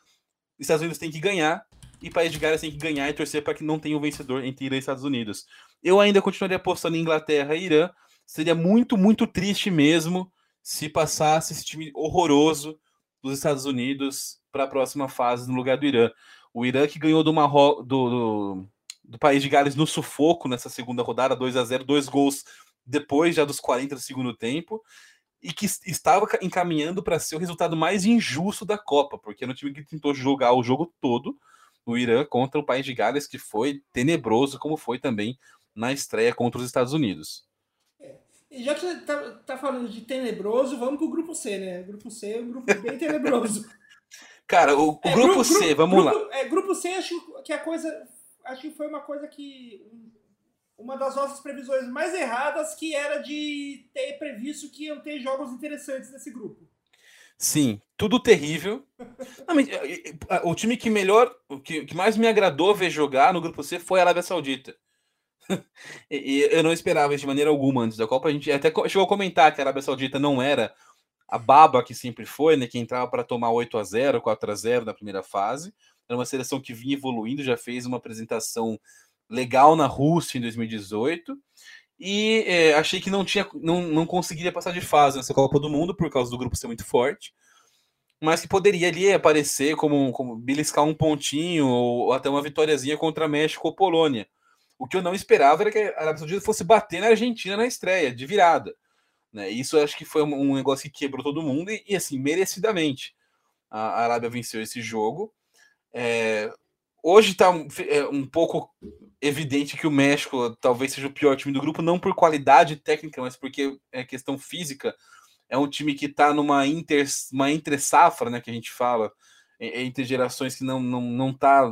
Os Estados Unidos tem que ganhar e país de Gales tem que ganhar e torcer para que não tenha um vencedor entre Irã e Estados Unidos. Eu ainda continuaria apostando em Inglaterra e Irã. Seria muito, muito triste mesmo se passasse esse time horroroso dos Estados Unidos para a próxima fase no lugar do Irã. O Irã que ganhou do, Marro... do, do, do país de Gales no sufoco nessa segunda rodada, 2 a 0 dois gols depois já dos 40 do segundo tempo, e que estava encaminhando para ser o resultado mais injusto da Copa, porque era um time que tentou jogar o jogo todo no Irã contra o país de Gales, que foi tenebroso, como foi também na estreia contra os Estados Unidos. É. E já que você tá, tá, falando de tenebroso, vamos pro grupo C, né? O grupo C é um grupo bem tenebroso. Cara, o, o é, grupo, grupo, C, vamos grupo, lá. É, grupo C, acho que a coisa. Acho que foi uma coisa que. Uma das nossas previsões mais erradas, que era de ter previsto que iam ter jogos interessantes nesse grupo. Sim, tudo terrível. Não, mas, o time que melhor, o que, que mais me agradou ver jogar no grupo C foi a Arábia Saudita. e, eu não esperava isso de maneira alguma antes da Copa. A gente até chegou a comentar que a Arábia Saudita não era a baba que sempre foi, né? Que entrava para tomar 8 a 0 4 a 0 na primeira fase. Era uma seleção que vinha evoluindo, já fez uma apresentação legal na Rússia em 2018. E é, achei que não tinha, não, não conseguiria passar de fase nessa Copa do Mundo por causa do grupo ser muito forte, mas que poderia ali aparecer como, como beliscar um pontinho ou, até uma vitóriazinha contra México ou Polônia. O que eu não esperava era que a Arábia Saudita fosse bater na Argentina na estreia, de virada. Né? Isso acho que foi um negócio que quebrou todo mundo e, e assim, merecidamente. A Arábia venceu esse jogo. É, hoje está um, é, um pouco evidente que o México talvez seja o pior time do grupo, não por qualidade técnica, mas porque é questão física. É um time que está numa inter, uma entre safra, né, que a gente fala, entre gerações que não não não tá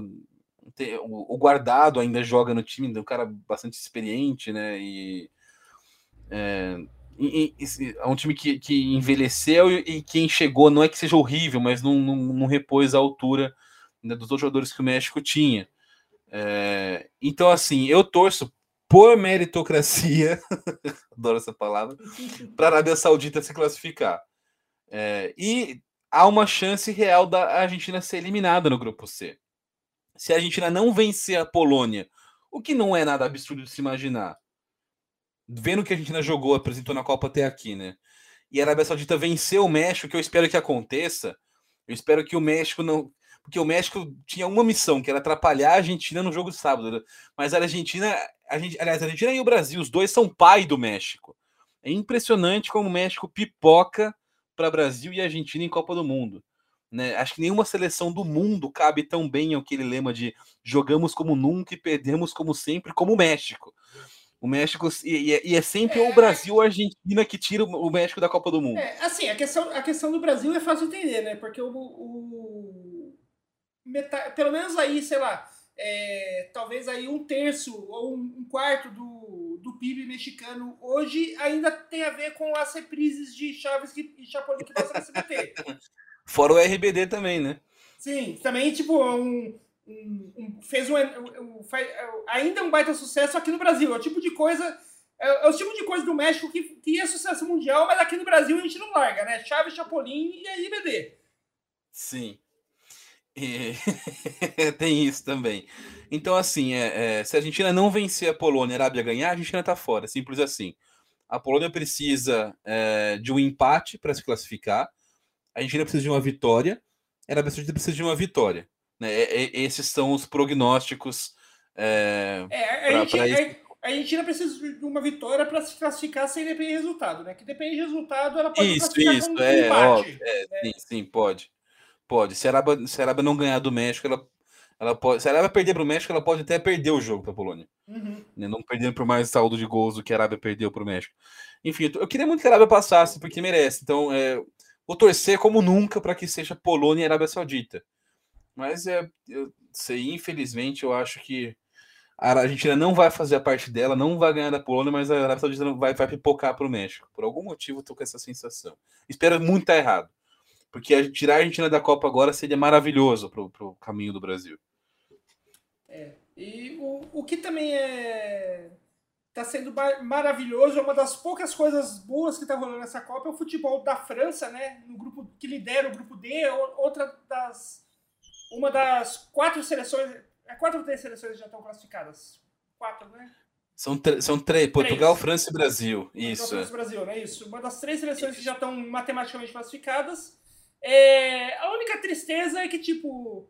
o guardado ainda joga no time, é um cara bastante experiente, né? E é, e, é um time que, que envelheceu e, e, quem chegou não é que seja horrível, mas não, não, não repôs a altura né, dos outros jogadores que o México tinha. É, então, assim, eu torço por meritocracia, adoro essa palavra, para a Arábia Saudita se classificar. É, e há uma chance real da Argentina ser eliminada no grupo C se a Argentina não vencer a Polônia, o que não é nada absurdo de se imaginar, vendo que a Argentina jogou, apresentou na Copa até aqui, né? E a Arábia Saudita venceu o México, que eu espero que aconteça. Eu espero que o México não. Porque o México tinha uma missão, que era atrapalhar a Argentina no jogo de sábado. Né? Mas a Argentina, a gente, aliás, a Argentina e o Brasil, os dois são pai do México. É impressionante como o México pipoca para Brasil e Argentina em Copa do Mundo. Né? Acho que nenhuma seleção do mundo cabe tão bem aquele lema de jogamos como nunca e perdemos como sempre, como o México. O México e, e é sempre é, o Brasil ou a Argentina que tira o México da Copa do Mundo. É, assim, a questão, a questão do Brasil é fácil de entender, né? Porque o, o pelo menos aí, sei lá, é, talvez aí um terço ou um quarto do, do PIB mexicano hoje ainda tem a ver com as reprises de Chaves e Chapolin que passa no SBT. Fora o RBD também, né? Sim, também, tipo, um, um, fez um, um, ainda um baita sucesso aqui no Brasil. É o tipo de coisa. É, é, o tipo de coisa do México que, que é sucesso mundial, mas aqui no Brasil a gente não larga, né? Chaves, Chapolin e RBD. Sim. E... Tem isso também. Então, assim, é, é, se a Argentina não vencer a Polônia e a Arábia ganhar, a Argentina tá fora. Simples assim. A Polônia precisa é, de um empate para se classificar a Argentina precisa de uma vitória, a Arábia Saudita precisa de uma vitória. Né? esses são os prognósticos. É, é a, pra, Argentina, pra a, Argentina precisa de uma vitória para se classificar sem depender de resultado, né? Que depende de resultado, ela pode isso, isso, com é, empate, é, né? sim, sim, pode. Pode. Se a, Arábia, se a Arábia não ganhar do México, ela, ela pode. Se a Arábia perder para o México, ela pode até perder o jogo para a Polônia. Uhum. Né? Não perdendo por mais saldo de gols do que a Arábia perdeu para o México. Enfim, eu queria muito que a Arábia passasse, porque merece. Então, é, vou torcer como nunca para que seja Polônia e Arábia Saudita. Mas é, eu sei, infelizmente, eu acho que a Argentina não vai fazer a parte dela, não vai ganhar da Polônia, mas a Arábia Saudita vai, vai pipocar para o México. Por algum motivo, estou com essa sensação. Espero muito estar errado. porque tirar a Argentina da Copa agora seria maravilhoso para o caminho do Brasil. É, e o, o que também é está sendo maravilhoso, é uma das poucas coisas boas que está rolando nessa Copa é o futebol da França, né? No grupo que lidera o grupo D, outra das uma das quatro seleções, é quatro ou três seleções já estão classificadas? Quatro, né? São, são três, Portugal, três. França e Brasil. Isso. Portugal, França e Brasil, né? Isso. Uma das três seleções que já estão matematicamente classificadas. É, a única tristeza é que, tipo,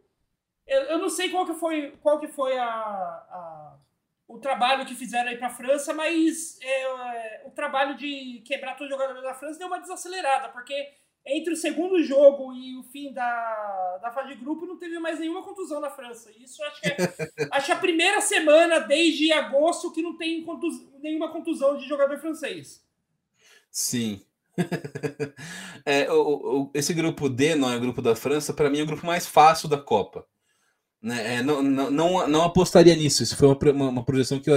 eu, eu não sei qual que foi, qual que foi a, a o trabalho que fizeram aí para a França, mas é, o trabalho de quebrar todos os jogadores da França deu uma desacelerada, porque entre o segundo jogo e o fim da, da fase de grupo não teve mais nenhuma contusão na França. Isso acho que é, acho a primeira semana desde agosto que não tem contus, nenhuma contusão de jogador francês. Sim. é, o, o, esse grupo D, não é o grupo da França, para mim é o grupo mais fácil da Copa. Né? É, não, não, não, não, apostaria nisso. Isso foi uma, uma, uma projeção que eu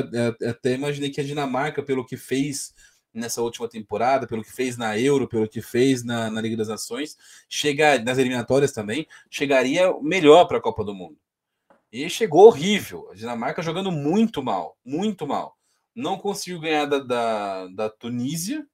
até imaginei que a Dinamarca, pelo que fez nessa última temporada, pelo que fez na Euro, pelo que fez na, na Liga das Nações, chega, nas eliminatórias também, chegaria melhor para a Copa do Mundo. E chegou horrível. A Dinamarca jogando muito mal, muito mal. Não conseguiu ganhar da, da, da Tunísia,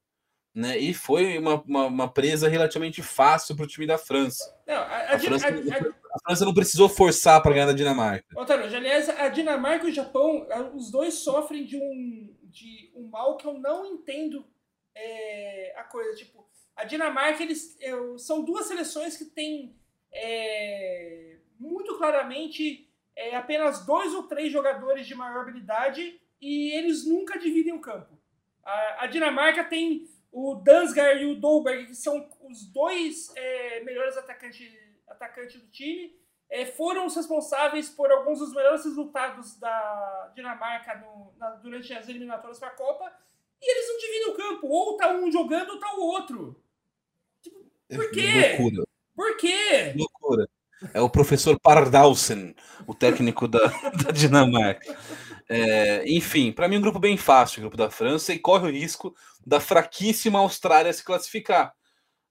né? E foi uma, uma, uma presa relativamente fácil para o time da França. Não, a, a, a, França, a, França, não precisou forçar para ganhar da Dinamarca. Otávio, aliás, a Dinamarca e o Japão, os dois sofrem de um, de um mal que eu não entendo é, a coisa. Tipo, a Dinamarca, eles eu, são duas seleções que têm é, muito claramente é, apenas dois ou três jogadores de maior habilidade e eles nunca dividem o campo. A, a Dinamarca tem o Dansgaard e o Dolberg, que são os dois é, melhores atacantes atacante do time, é, foram os responsáveis por alguns dos melhores resultados da Dinamarca no, na, durante as eliminatórias para a Copa, e eles não dividem o campo. Ou tá um jogando ou tá o outro. Tipo, por quê? Loucura. Por quê? Loucura. É o professor Pardalsen, o técnico da, da Dinamarca. É, enfim, para mim, um grupo bem fácil, o grupo da França, e corre o risco da fraquíssima Austrália se classificar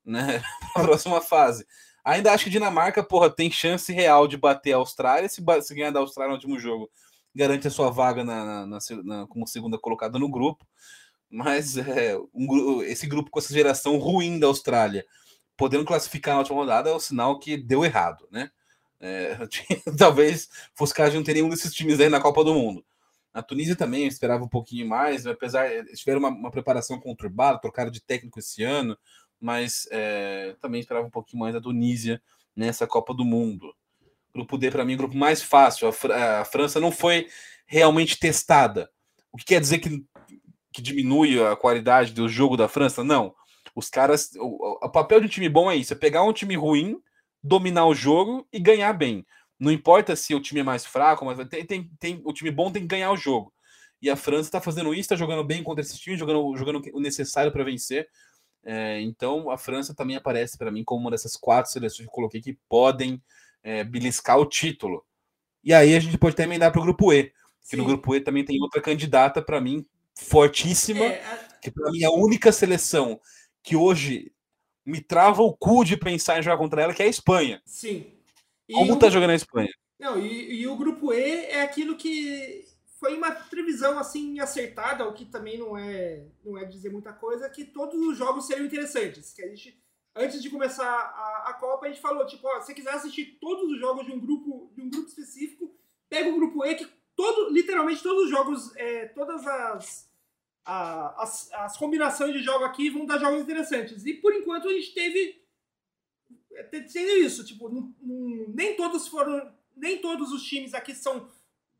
né, para a próxima fase. Ainda acho que Dinamarca, porra, tem chance real de bater a Austrália. Se, se ganhar da Austrália no último jogo, garante a sua vaga na, na, na como segunda colocada no grupo. Mas é, um, esse grupo com essa geração ruim da Austrália, podendo classificar na última rodada, é o um sinal que deu errado, né? É, talvez fosse caso de não ter nenhum desses times aí na Copa do Mundo. A Tunísia também esperava um pouquinho mais, apesar eles tiveram uma, uma preparação conturbada, trocaram de técnico esse ano, mas é, também esperava um pouquinho mais da Tunísia nessa Copa do Mundo. Grupo D, para mim, grupo mais fácil. A, Fr a, França não foi realmente testada. O que quer dizer que, que diminui a qualidade do jogo da França? Não. Os caras. O, o papel de um time bom é isso: é pegar um time ruim, dominar o jogo e ganhar bem. Não importa se o time é mais fraco, mas tem, tem, tem, o time bom tem que ganhar o jogo. E a França está fazendo isso, está jogando bem contra esse time, jogando, jogando o necessário para vencer. É, então a França também aparece para mim como uma dessas quatro seleções que eu coloquei que podem é, beliscar o título. E aí a gente pode até emendar para o grupo E, que no grupo E também tem outra candidata para mim fortíssima, é, a... que para mim é a única seleção que hoje me trava o cu de pensar em jogar contra ela, que é a Espanha. Sim. E Como o... tá jogando a Espanha? Não, e, e, o grupo E é aquilo que foi uma previsão assim acertada, o que também não é não é dizer muita coisa, que todos os jogos seriam interessantes. Que a gente antes de começar a, a Copa a gente falou tipo, ó, se você quiser assistir todos os jogos de um grupo de um grupo específico, pega o grupo E que todo literalmente todos os jogos, é, todas as, a, as as combinações de jogo aqui vão dar jogos interessantes. E por enquanto a gente teve tendo isso, tipo, nem todos foram, nem todos os times aqui são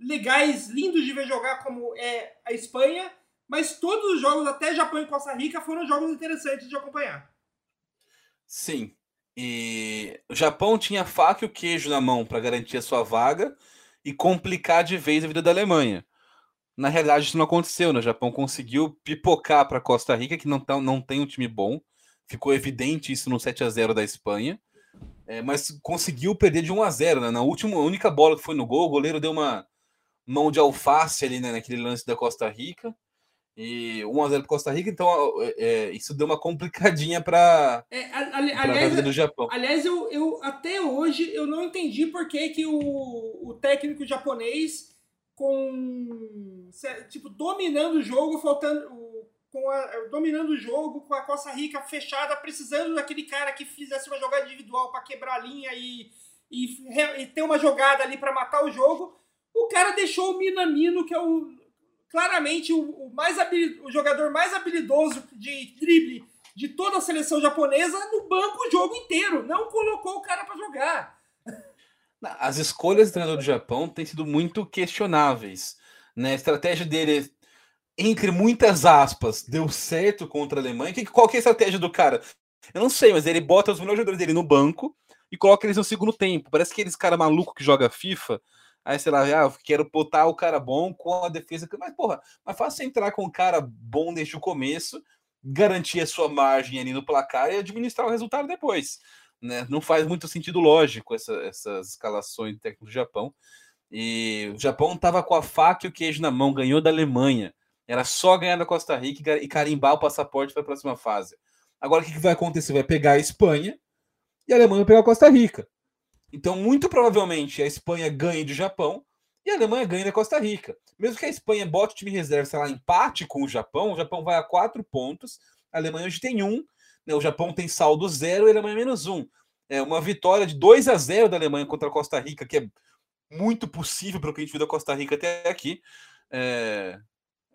legais, lindos de ver jogar como é a Espanha, mas todos os jogos, até Japão e Costa Rica, foram jogos interessantes de acompanhar. Sim. E o Japão tinha faca e o queijo na mão para garantir a sua vaga e complicar de vez a vida da Alemanha. Na realidade, isso não aconteceu. Né? O Japão conseguiu pipocar para Costa Rica, que não, tá, não tem um time bom. Ficou evidente isso no 7 a 0 da Espanha. É, mas conseguiu perder de 1 a 0 né? Na última, única bola que foi no gol, o goleiro deu uma mão de alface ali né, naquele lance da Costa Rica. E 1x0 para Costa Rica, então é, é, isso deu uma complicadinha para é, ali, aliás, do Japão. Aliás, eu, eu até hoje eu não entendi por que, que o, o técnico japonês com tipo dominando o jogo, faltando com a, dominando o jogo, com a Costa Rica fechada, precisando daquele cara que fizesse uma jogada individual para quebrar a linha e, e, e ter uma jogada ali para matar o jogo. O cara deixou o Minamino, que é o claramente o, o mais o jogador mais habilidoso de drible de toda a seleção japonesa no banco o jogo inteiro. Não colocou o cara para jogar. As escolhas do treinador do Japão têm sido muito questionáveis. Né? A estratégia dele, entre muitas aspas, deu certo contra a Alemanha. Qual que é a estratégia do cara? Eu não sei, mas ele bota os melhores jogadores dele no banco e coloca eles no segundo tempo. Parece aqueles cara maluco que joga FIFA Aí, sei lá, ah, quero botar o cara bom com a defesa. Mas, porra, mas fácil entrar com o cara bom desde o começo, garantir a sua margem ali no placar e administrar o resultado depois. Né? Não faz muito sentido lógico essa, essas escalações técnico do Japão. E o Japão estava com a faca e o queijo na mão, ganhou da Alemanha. Era só ganhar da Costa Rica e carimbar o passaporte para a próxima fase. Agora o que, que vai acontecer? Vai pegar a Espanha e a Alemanha vai pegar a Costa Rica. Então, muito provavelmente, a Espanha ganhe do Japão e a Alemanha ganhe da Costa Rica. Mesmo que a Espanha bote o time reserva, sei lá, empate com o Japão, o Japão vai a quatro pontos, a Alemanha hoje tem um, né? o Japão tem saldo zero e a Alemanha menos um. É uma vitória de 2 a 0 da Alemanha contra a Costa Rica, que é muito possível para o que a gente viu da Costa Rica até aqui. É,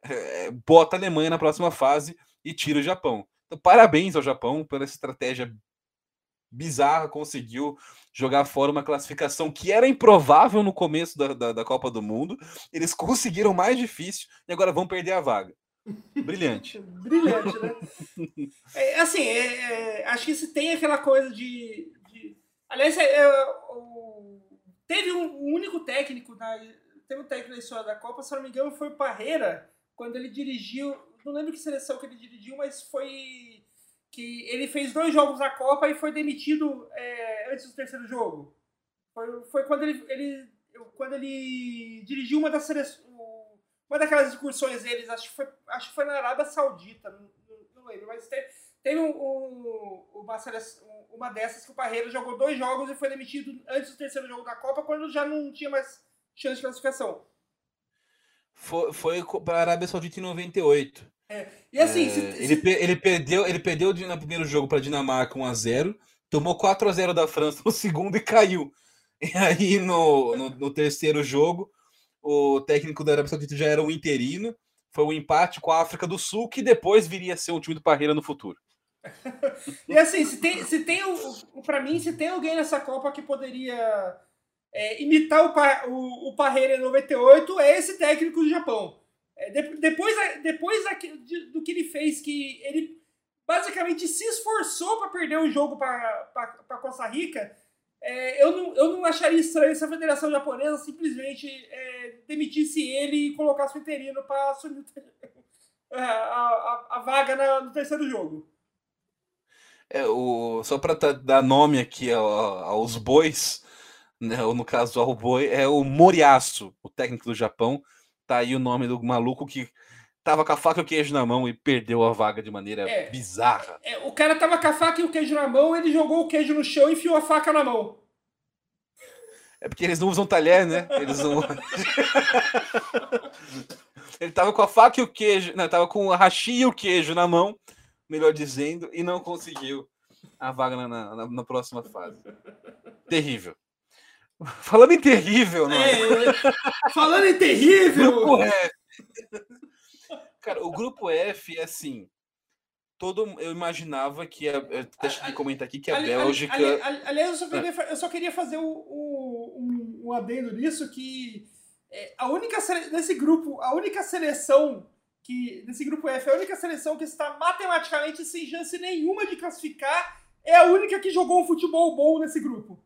é, bota a Alemanha na próxima fase e tira o Japão. Então, parabéns ao Japão pela estratégia bizarra, conseguiu jogar fora uma classificação que era improvável no começo da, da, da, Copa do Mundo. Eles conseguiram mais difícil e agora vão perder a vaga. Brilhante. Brilhante, né? É, assim, é, é, acho que se tem aquela coisa de. de... Aliás, é, é, teve um, um, único técnico, na, teve um técnico na história da Copa, se não me engano, foi o Parreira, quando ele dirigiu. Não lembro que seleção que ele dirigiu, mas foi que ele fez dois jogos na Copa e foi demitido é, antes do terceiro jogo. Foi, foi quando ele, ele, quando ele dirigiu uma das seleções, uma daquelas excursões deles, acho que foi, acho que foi na Arábia Saudita, não, não, lembro, mas teve, teve um, um, uma, seleção, uma dessas que o Parreira jogou dois jogos e foi demitido antes do terceiro jogo da Copa, quando já não tinha mais chance de classificação. Foi, foi para a Arábia Saudita em 98. É. E assim, é, se, ele, ele perdeu, ele perdeu no primeiro jogo para a Dinamarca 1 a 0, tomou 4 a 0 da França no segundo e caiu. E aí no, no, no terceiro jogo, o técnico da Arábia Saudita já era o interino, foi um empate com a África do Sul, que depois viria a ser um time do Parreira no futuro. e assim, se tem, se tem para mim, se tem alguém nessa Copa que poderia é, imitar o, o, o Parreira em 98, é esse técnico do Japão. É, de, depois depois do que ele fez, que ele basicamente se esforçou para perder o jogo para Costa Rica, é, eu, não, eu não acharia estranho se a Federação Japonesa simplesmente é, demitisse ele e colocasse o interino para assumir a, a, a, vaga na, no terceiro jogo. É, o, só para dar nome aqui aos bois, né, ou no caso ao boi, é o Moriaço, o técnico do Japão, Tá aí o nome do maluco que tava com a faca e o queijo na mão e perdeu a vaga de maneira é, bizarra. É, o cara tava com a faca e o queijo na mão, ele jogou o queijo no chão e enfiou a faca na mão. É porque eles não usam talher, né? Eles não. ele tava com a faca e o queijo. Não, tava com a rachi e o queijo na mão, melhor dizendo, e não conseguiu a vaga na, na, na próxima fase. Terrível. Falando em terrível, né? É, falando em terrível! F. Cara, o grupo F é assim. Todo, eu imaginava que. A, deixa eu comentar aqui que a ali, Bélgica. Ali, ali, aliás, eu só queria, eu só queria fazer um, um, um adendo nisso que é, a única nesse grupo, a única seleção que nesse grupo F, a única seleção que está matematicamente sem chance nenhuma de classificar é a única que jogou um futebol bom nesse grupo.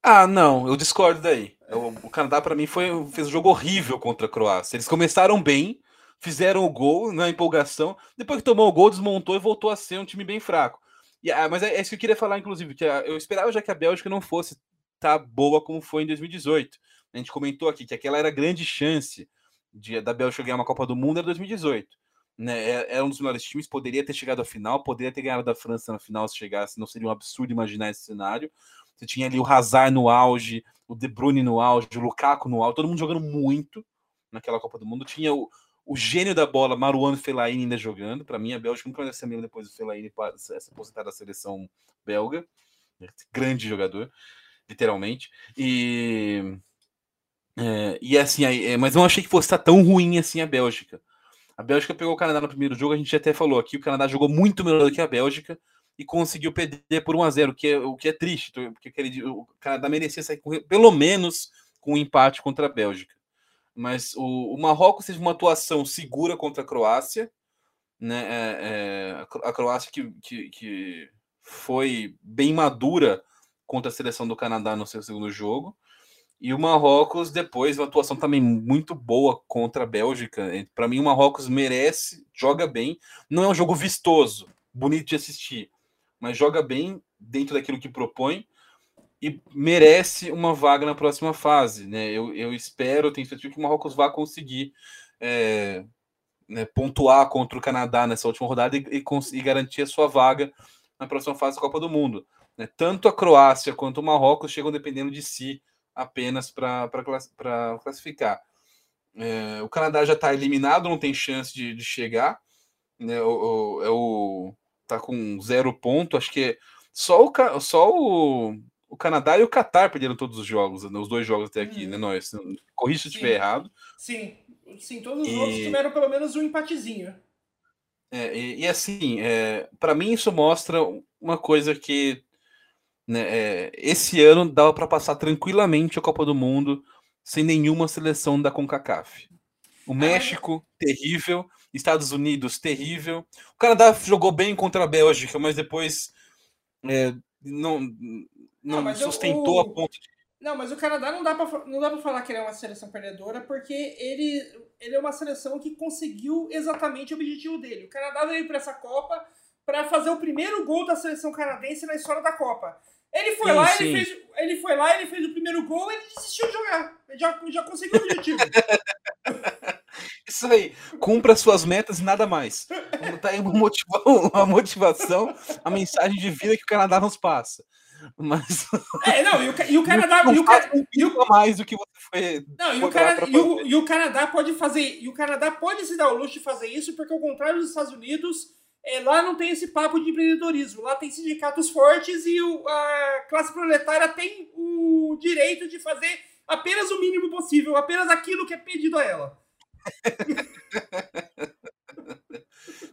Ah, não, eu discordo daí. O, o Canadá, para mim, foi, fez um jogo horrível contra a Croácia. Eles começaram bem, fizeram o gol na empolgação, depois que tomou o gol, desmontou e voltou a ser um time bem fraco. E, ah, mas é, é, isso que eu queria falar, inclusive, que ah, eu esperava já que a Bélgica não fosse tá boa como foi em 2018. A gente comentou aqui que aquela era a grande chance de, da Bélgica ganhar uma Copa do Mundo era 2018. Né? É, era um dos melhores times, poderia ter chegado à final, poderia ter ganhado da França na final se chegasse, não seria um absurdo imaginar esse cenário. Você tinha ali o Hazard no auge, o De Bruyne no auge, o Lukaku no auge, todo mundo jogando muito naquela Copa do Mundo. Tinha o, o gênio da bola, Marouane Fellaini ainda jogando. Para mim, a Bélgica nunca vai ser mesmo depois do Fellaini se aposentar da seleção belga. Grande jogador, literalmente. E é, e assim, é, mas não achei que fosse estar tão ruim assim a Bélgica. A Bélgica pegou o Canadá no primeiro jogo, a gente até falou aqui, o Canadá jogou muito melhor do que a Bélgica e conseguiu perder por 1 a 0 que é, o que é triste, porque o Canadá merecia sair com, pelo menos com um empate contra a Bélgica. Mas o, o Marrocos teve uma atuação segura contra a Croácia, né? É, é, a Croácia que, que, que foi bem madura contra a seleção do Canadá no seu segundo jogo. E o Marrocos, depois, uma atuação também muito boa contra a Bélgica. Para mim, o Marrocos merece, joga bem. Não é um jogo vistoso, bonito de assistir, mas joga bem dentro daquilo que propõe e merece uma vaga na próxima fase. Né? Eu, eu espero, tenho certeza que o Marrocos vá conseguir é, né, pontuar contra o Canadá nessa última rodada e, e, e, garantir a sua vaga na próxima fase da Copa do Mundo. Né? Tanto a Croácia quanto o Marrocos chegam dependendo de si apenas para classificar. É, o Canadá já está eliminado, não tem chance de, de chegar. Né? O, o, é o, tá com zero ponto. Acho que só o, só o, o Canadá e o Catar perderam todos os jogos, né? os dois jogos até aqui, né? Uhum. Nós, corrija se eu estiver errado. Sim, sim, todos os e... outros tiveram pelo menos um empatezinho. É, e, e, assim, é, para mim isso mostra uma coisa que né, é, esse ano dava para passar tranquilamente a Copa do Mundo sem nenhuma seleção da CONCACAF. O México, terrível. Estados Unidos, terrível. O Canadá jogou bem contra a Bélgica, mas depois é, não, não, não sustentou o, a ponto de. Não, mas o Canadá não dá para não dá para falar que ele é uma seleção perdedora, porque ele, ele é uma seleção que conseguiu exatamente o objetivo dele. O Canadá veio para essa Copa para fazer o primeiro gol da seleção canadense na história da Copa. Ele foi sim, lá, sim. ele fez, ele foi lá, ele fez o primeiro gol, ele desistiu de jogar. Ele já, já conseguiu o objetivo. Isso aí, cumpra suas metas e nada mais. Tá aí uma, motiva uma motivação, a mensagem de vida que o Canadá nos passa. Mas. É, não, e o, e o Canadá. Não, e o, e o, mais do que você foi. Não, e o, Canadá, e, o, e o Canadá pode fazer. E o Canadá pode se dar o luxo de fazer isso, porque ao contrário dos Estados Unidos é, lá não tem esse papo de empreendedorismo. Lá tem sindicatos fortes e o, a classe proletária tem o direito de fazer apenas o mínimo possível, apenas aquilo que é pedido a ela.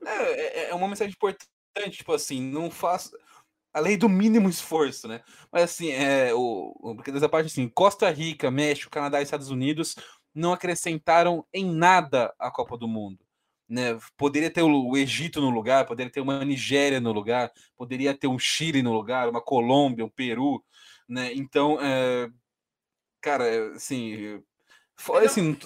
É, é, é uma mensagem importante, tipo assim, não faça a lei do mínimo esforço, né? Mas assim, é, o, o dessa parte assim, Costa Rica, México, Canadá e Estados Unidos não acrescentaram em nada a Copa do Mundo. Né? Poderia ter o Egito no lugar, poderia ter uma Nigéria no lugar, poderia ter um Chile no lugar, uma Colômbia, um Peru, né? Então, é... cara, assim, Fora, assim,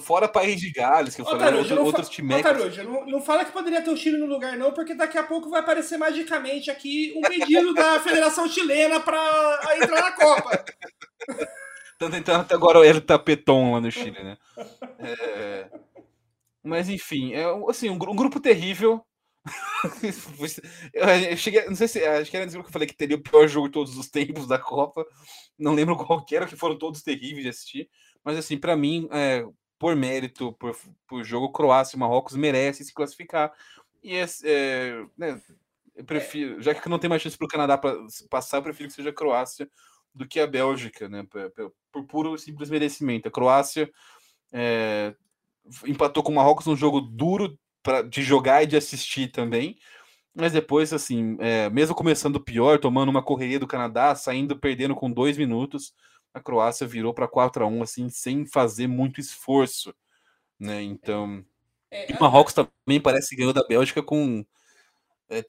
fora País de Gales, que eu falei, outro, outros times. Não, não fala que poderia ter o Chile no lugar, não, porque daqui a pouco vai aparecer magicamente aqui um pedido da Federação Chilena para entrar na Copa. Estão tentando até agora ele tapetom lá no Chile, né? É... Mas enfim, é assim, um, grupo terrível. eu cheguei, não sei se acho que era que eu falei que teria o pior jogo de todos os tempos da Copa. Não lembro qual que era, que foram todos terríveis de assistir. Mas assim, para mim, é, por mérito, por, por jogo, Croácia e Marrocos merecem se classificar. E é, né, eu prefiro, já que não tem mais chance para o Canadá pra passar, eu prefiro que seja a Croácia do que a Bélgica, né? Por, por puro simples merecimento. A Croácia é, empatou com o Marrocos num jogo duro pra, de jogar e de assistir também. Mas depois, assim, é, mesmo começando pior, tomando uma correria do Canadá, saindo perdendo com dois minutos, a Croácia virou para 4 a 1 assim, sem fazer muito esforço. Né? Então. É, o Marrocos também parece que ganhou da Bélgica com. É,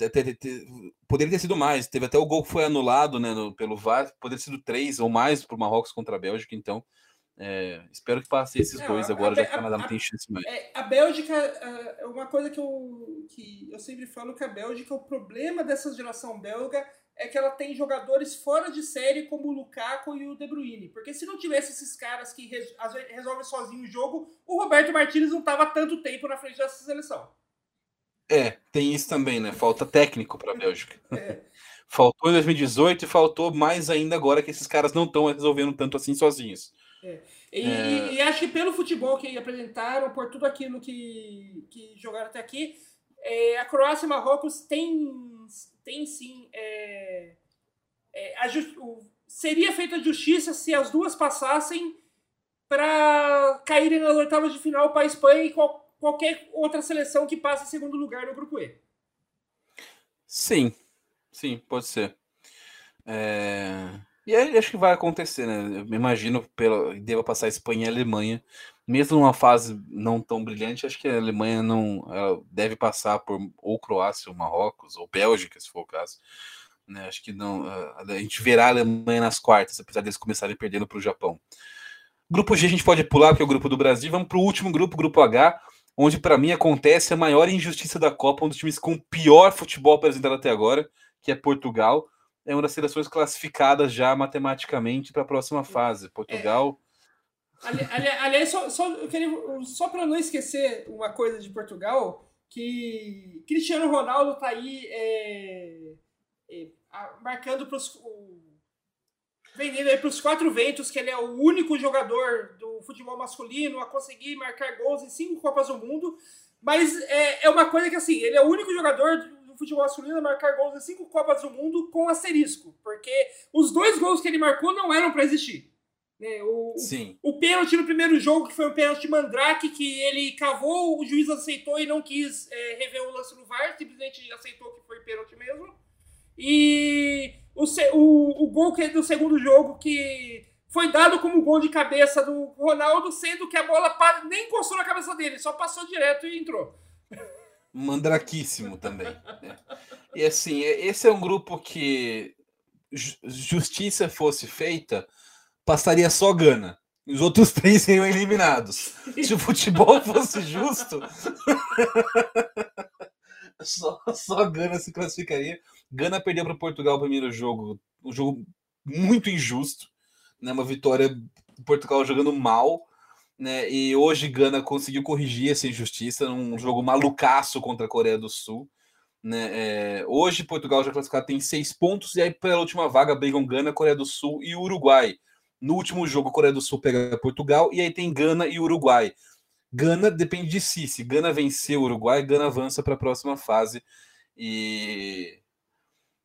poderia ter sido mais. Teve até o gol que foi anulado né, no, pelo VAR. Poderia ter sido três ou mais para o Marrocos contra a Bélgica. Então, é, espero que passe esses não, dois agora, a, já que o Canadá não tem chance mais. É, a Bélgica, é uma coisa que eu, que eu sempre falo que a Bélgica, o problema dessa geração belga é que ela tem jogadores fora de série como o Lukaku e o De Bruyne. Porque se não tivesse esses caras que res, resolvem sozinho o jogo, o Roberto Martínez não tava tanto tempo na frente dessa seleção. É, tem isso também, né? Falta técnico para a Bélgica. É. Faltou em 2018 e faltou mais ainda agora que esses caras não estão resolvendo tanto assim sozinhos. É. E, é... e, acho que pelo futebol que apresentaram, por tudo aquilo que, que jogaram até aqui, é, a Croácia e Marrocos tem, tem sim. É, é just, o, seria feita justiça se as duas passassem para caírem nas oitavas de final para a Espanha e qual, qualquer outra seleção que passe em segundo lugar no grupo E. Sim, sim, pode ser. É... E aí, acho que vai acontecer, né? Eu imagino pela deva passar a Espanha e a Alemanha, mesmo numa fase não tão brilhante, acho que a Alemanha não deve passar por ou Croácia, ou Marrocos, ou Bélgica, se for o caso. Né? Acho que não. A, a gente verá a Alemanha nas quartas, apesar deles começarem perdendo para o Japão. Grupo G a gente pode pular, que é o grupo do Brasil. Vamos para o último grupo, grupo H, onde para mim acontece a maior injustiça da Copa, um dos times com pior futebol apresentado até agora, que é Portugal é uma das seleções classificadas já matematicamente para a próxima fase. Portugal. Ali, ali, aliás, só, só, só para não esquecer uma coisa de Portugal, que Cristiano Ronaldo está aí é, é, marcando para os. Vendendo aí para os quatro ventos que ele é o único jogador do futebol masculino a conseguir marcar gols em cinco Copas do Mundo. Mas é, é uma coisa que, assim, ele é o único jogador futebol masculino a marcar gols em cinco Copas do Mundo com asterisco, porque os dois gols que ele marcou não eram para existir. Né? O, Sim. o, o pênalti no primeiro jogo, que foi um pênalti Mandrake, que ele cavou, o juiz aceitou e não quis é, rever o lance no VAR, simplesmente aceitou que foi pênalti mesmo. E o, o, o gol que é do segundo jogo, que foi dado como gol de cabeça do Ronaldo, sendo que a bola nem encostou na cabeça dele, só passou direto e entrou mandraquíssimo também. Né? E assim, esse é um grupo que justiça fosse feita, passaria só Gana. Os outros três seriam eliminados. Se o futebol fosse justo, só, só Gana se classificaria. Gana perdeu para Portugal o primeiro jogo, um jogo muito injusto, né? Uma vitória Portugal jogando mal né? E hoje Gana conseguiu corrigir essa injustiça num jogo malucaço contra a Coreia do Sul. Né? É, hoje Portugal já classificado tem seis pontos e aí pela última vaga brigam Gana, Coreia do Sul e Uruguai. No último jogo, a Coreia do Sul pega Portugal e aí tem Gana e Uruguai. Gana depende de si. Se Gana vencer o Uruguai, Gana avança para a próxima fase. E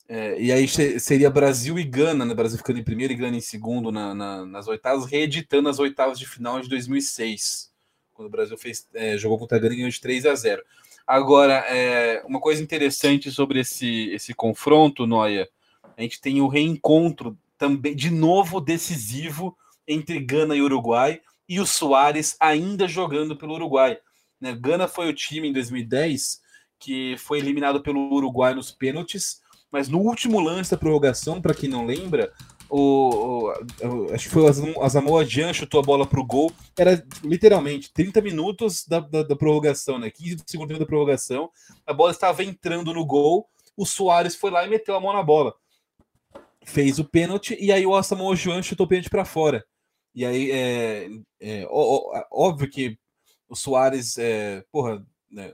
é, e aí seria Brasil e Gana, né? Brasil ficando em primeiro e Gana em segundo na, na, nas oitavas, reeditando as oitavas de final de 2006, quando o Brasil fez, é, jogou contra a Gana e ganhou de 3 a 0. Agora, é, uma coisa interessante sobre esse, esse confronto, Noia, a gente tem o reencontro também, de novo decisivo entre Gana e Uruguai, e o Soares ainda jogando pelo Uruguai. Né? Gana foi o time em 2010 que foi eliminado pelo Uruguai nos pênaltis mas no último lance da prorrogação, para quem não lembra, o, o, acho que foi o Asamoah Gyan chutou a bola pro gol. Era literalmente 30 minutos da, da, da prorrogação, né? 15 do segundo tempo da prorrogação. A bola estava entrando no gol. O Soares foi lá e meteu a mão na bola. Fez o pênalti e aí o Asamoah Gyan chutou o pênalti para fora. E aí é, é ó, ó, óbvio que o Soares, é, porra, né,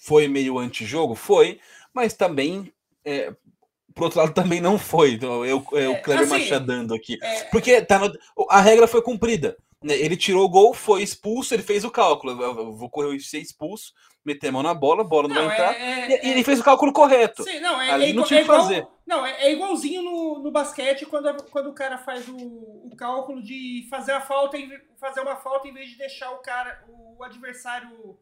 foi meio antijogo? Foi, mas também é, por outro lado, também não foi. Então, eu, eu é, Kleber assim, Machadando aqui. É... Porque tá no, a regra foi cumprida. Né? Ele tirou o gol, foi expulso, ele fez o cálculo. Eu vou correr ser expulso, meter a mão na bola, a bola não, não vai entrar. É, é, e ele fez o cálculo correto. Sim, não, é, Ali não tinha que fazer. Não, é, igualzinho no, no basquete quando, quando o cara faz o, o cálculo de fazer a falta, fazer uma falta em vez de deixar o cara, o adversário,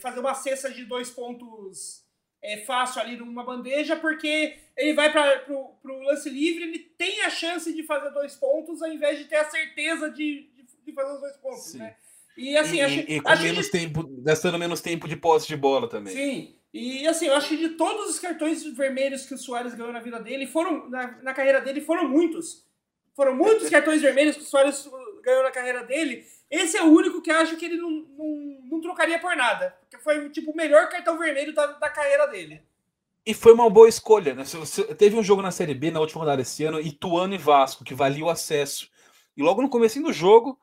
fazer uma cesta de dois pontos é, fácil ali numa bandeja, porque ele vai para o lance livre, ele tem a chance de fazer dois pontos, ao invés de ter a certeza de, de, fazer os dois pontos, Sim. né? E assim, e, acho, e com acho menos que... tempo, gastando menos tempo de posse de bola também. Sim. E assim, eu acho que de todos os cartões vermelhos que o Soares ganhou na vida dele, foram na, na carreira dele, foram muitos. Foram muitos cartões vermelhos que o Soares ganhou na carreira dele. Esse é o único que acho que ele não, não, não trocaria por nada. Porque foi tipo o melhor cartão vermelho da, da carreira dele. E foi uma boa escolha, né? Teve um jogo na Série B na última rodada esse ano, Ituano e Vasco, que valia o acesso. E logo no comecinho do jogo,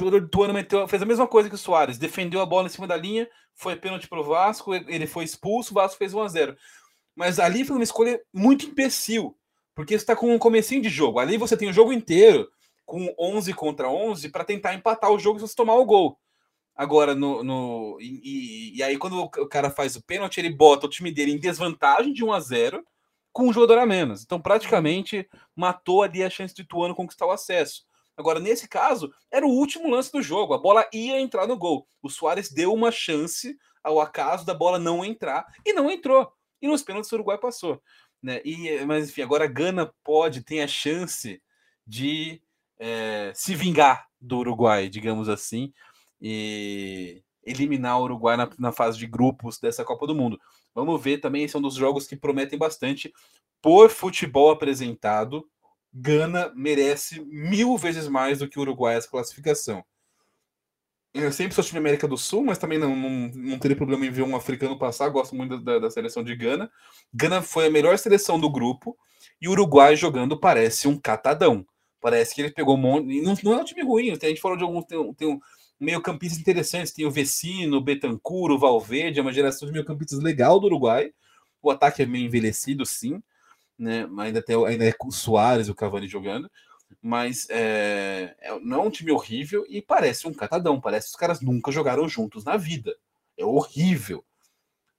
jogador de Ituano meteu, fez a mesma coisa que o Soares, defendeu a bola em cima da linha, foi pênalti pro Vasco, ele foi expulso, o Vasco fez 1 a 0 Mas ali foi uma escolha muito imbecil, porque está com um comecinho de jogo. Ali você tem o jogo inteiro com 11 contra 11 para tentar empatar o jogo se você tomar o gol. Agora, no. no e, e- aí, quando o o cara faz o pênalti, ele bota o time dele em desvantagem de 1 a 0 com um jogador a menos. Então, praticamente, matou ali a chance do Ituano conquistar o acesso. Agora, nesse caso, era o último lance do jogo. A bola ia entrar no gol. O Soares deu uma chance ao acaso da bola não entrar e não entrou. E nos pênaltis o Uruguai passou. Né? E, mas, enfim, agora a Gana pode, tem a chance de eh, se vingar do Uruguai, digamos assim, e eliminar o Uruguai na, na fase de grupos dessa Copa do Mundo. Vamos ver também, esse é um dos jogos que prometem bastante. Por futebol apresentado, Gana merece mil vezes mais do que o Uruguai essa classificação. Eu sempre sou time América do Sul, mas também não, não, não teria problema em ver um africano passar. Gosto muito da, da seleção de Gana. Gana foi a melhor seleção do grupo e o Uruguai jogando parece um catadão. Parece que ele pegou um monte. Não, não é um time ruim. A gente falou de alguns. Tem, tem um meio-campistas interessantes. Tem o Vecino, o Betancur, o Valverde. É uma geração de meio-campistas legal do Uruguai. O ataque é meio envelhecido, sim. Né? Ainda, tem, ainda é o Soares e o Cavani jogando. Mas é, é- não é um time horrível e parece um catadão. Parece que os caras nunca jogaram juntos na vida. É horrível.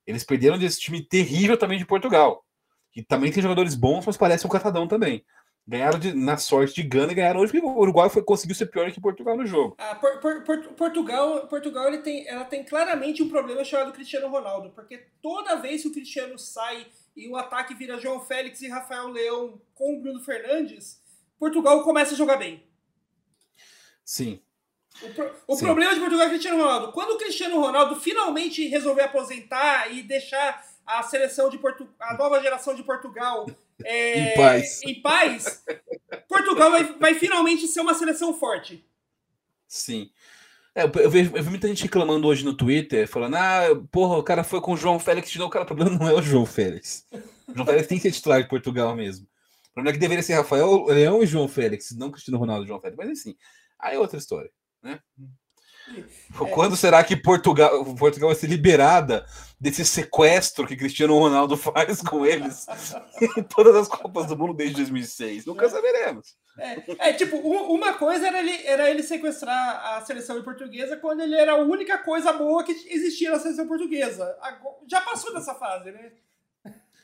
Eles perderam desse time terrível também de Portugal. Que também tem jogadores bons, mas parece um catadão também. Ganharam de- na sorte de Gana e ganharam hoje, porque o Uruguai foi, conseguiu ser pior que Portugal no jogo. Ah, Por- por- por- Portugal, Portugal ele tem, ela tem claramente um problema chamado Cristiano Ronaldo, porque toda vez que o Cristiano sai e o ataque vira João Félix e Rafael Leão com o Bruno Fernandes, Portugal começa a jogar bem. Sim. O, pro- o Sim. problema de Portugal é o Cristiano Ronaldo. Quando o Cristiano Ronaldo finalmente resolver aposentar e deixar a seleção de Portu a nova geração de Portugal é, Em paz. em paz, Portugal vai, vai finalmente ser uma seleção forte. Sim. É, eu, vejo, eu vi muita gente reclamando hoje no Twitter, falando: ah, porra, o cara foi com o João Félix de novo. Cara, o problema não é o João Félix. O João Félix tem que ser titular de Portugal mesmo. O problema é que deveria ser Rafael Leão e João Félix, não Cristiano Ronaldo e João Félix. Mas assim, aí é outra história. Né? Quando será que Portugal, Portugal vai ser liberada desse sequestro que Cristiano Ronaldo faz com eles em todas as Copas do Mundo desde 2006? Nunca saberemos. É, é, tipo, uma coisa era ele, era ele sequestrar a seleção portuguesa quando ele era a única coisa boa que existia na seleção portuguesa. Já passou dessa fase, né?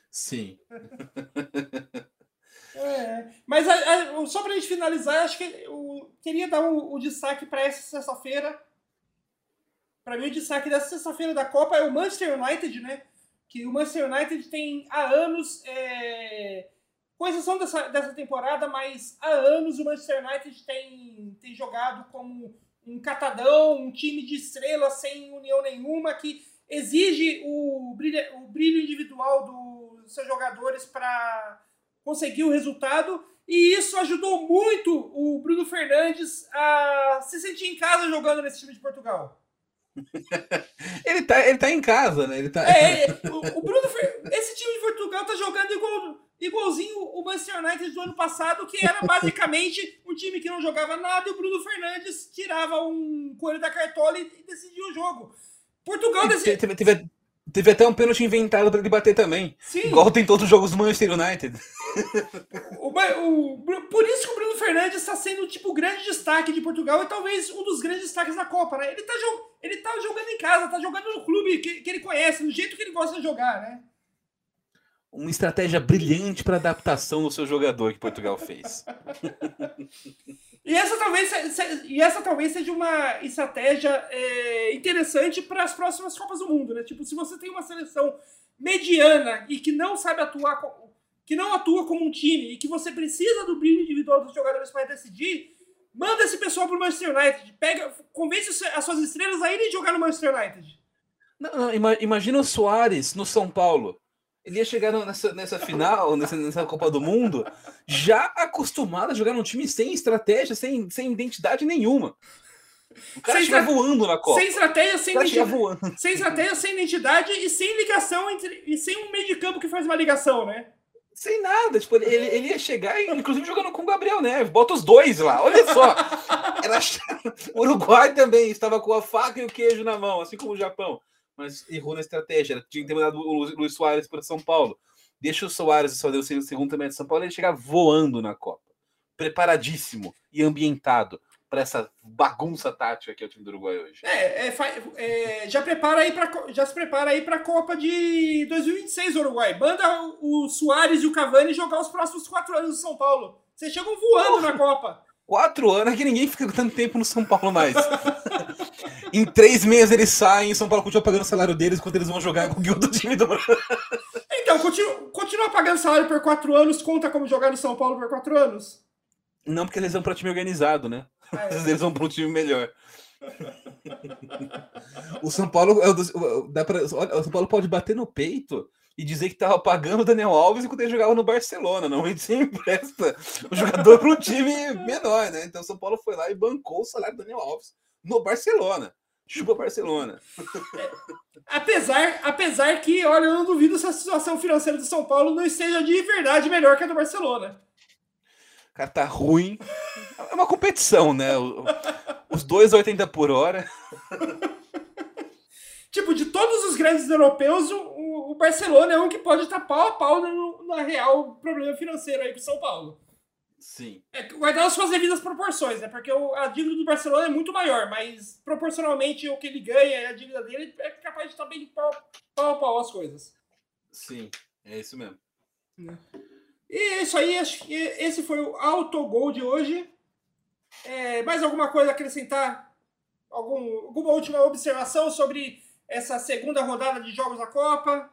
Sim. É, mas a- a- só pra gente finalizar, acho que eu queria dar o, o destaque para essa sexta-feira. Para mim, o destaque dessa sexta-feira da Copa é o Manchester United, né? Que o Manchester United tem há anos, é, com exceção dessa, dessa temporada, mas há anos o Manchester United tem, tem jogado como um catadão, um time de estrelas sem união nenhuma, que exige o brilho, o brilho individual dos seus jogadores para conseguir o resultado. E isso ajudou muito o Bruno Fernandes a se sentir em casa jogando nesse time de Portugal. Ele tá, ele tá em casa, né? Ele tá. É, é, o, o Bruno Fer... Esse time de Portugal tá jogando igual, igualzinho o Manchester United do ano passado, que era basicamente um time que não jogava nada e o Bruno Fernandes tirava um coelho da cartola e, e decidia o jogo. Portugal decidiu. Teve, teve, teve até um pênalti inventado pra ele bater também. Sim, Igual tem todos os jogos do Manchester United. O, o, por isso que o Bruno Fernandes está sendo tipo o grande destaque de Portugal e talvez um dos grandes destaques da Copa, né? Ele tá, jo- ele tá jogando em casa, tá jogando no clube que, que ele conhece, do jeito que ele gosta de jogar, né? Uma estratégia brilhante para adaptação do seu jogador que Portugal fez. E essa talvez, e essa talvez seja uma estratégia é, interessante para as próximas Copas do Mundo, né? Tipo, se você tem uma seleção mediana e que não sabe atuar, que não atua como um time e que você precisa do brilho individual dos jogadores para decidir, manda esse pessoal pro Manchester United, pega, convence as suas estrelas a irem jogar no Manchester United. Não, não, ima- imagina o Soares no São Paulo. Ele ia chegar nessa, nessa final, nessa, nessa Copa do Mundo, já acostumado a jogar num time sem estratégia, sem, sem identidade nenhuma. O cara Sem voando na Copa. Sem estratégia, sem identidade, voando. sem estratégia, sem identidade e sem ligação entre. E sem um meio de campo que faz uma ligação, né? Sem nada. Tipo, ele, ele ia chegar, inclusive, jogando com o Gabriel Neves. Bota os dois lá, olha só. Era... O Uruguai também estava com a faca e o queijo na mão, assim como o Japão. Mas errou na estratégia. Tinha que ter mandado o Lu- Luiz Soares para São Paulo. Deixa o Soares e só deu o segundo também de São Paulo. Ele chegar voando na Copa. Preparadíssimo e ambientado para essa bagunça tática que é o time do Uruguai hoje. É, é, é, já prepara aí para já se prepara aí para a Copa de 2026 Uruguai. Manda o, Soares e o Cavani jogar os próximos quatro anos do São Paulo. Vocês chegam voando na Copa. Quatro anos é que ninguém fica tanto tempo no São Paulo mais. em três meses eles saem e São Paulo continua pagando o salário deles enquanto eles vão jogar com o outro time do. Então, continua, continua pagando salário por quatro anos, conta como jogar no São Paulo por quatro anos? Não, porque eles vão para time organizado, né? Às é. vezes eles vão para um time melhor. o São Paulo é dá pra, olha, o São Paulo pode bater no peito e dizer que tava pagando o Daniel Alves enquanto ele jogava no Barcelona. Não, ele sempre empresta o jogador para um time menor, né? Então o São Paulo foi lá e bancou o salário do Daniel Alves no Barcelona. Chupa Barcelona. Apesar, apesar que, olha, eu não duvido se a situação financeira do São Paulo não esteja de verdade melhor que a do Barcelona. O cara tá ruim. É uma competição, né? O- Os dois a 80 por hora. Tipo, de todos os grandes europeus, o, o- o Barcelona é um que pode estar pau a pau no, na real problema financeiro aí pro São Paulo. Sim. É, guardar as suas devidas proporções, né? Porque o- a dívida do Barcelona é muito maior, mas proporcionalmente o que ele ganha e a dívida dele é capaz de estar bem pau, pau a pau as coisas. Sim, é isso mesmo. E é isso aí, acho que esse foi o autogol de hoje. É, mais alguma coisa a acrescentar? Algum, alguma última observação sobre essa segunda rodada de jogos da Copa?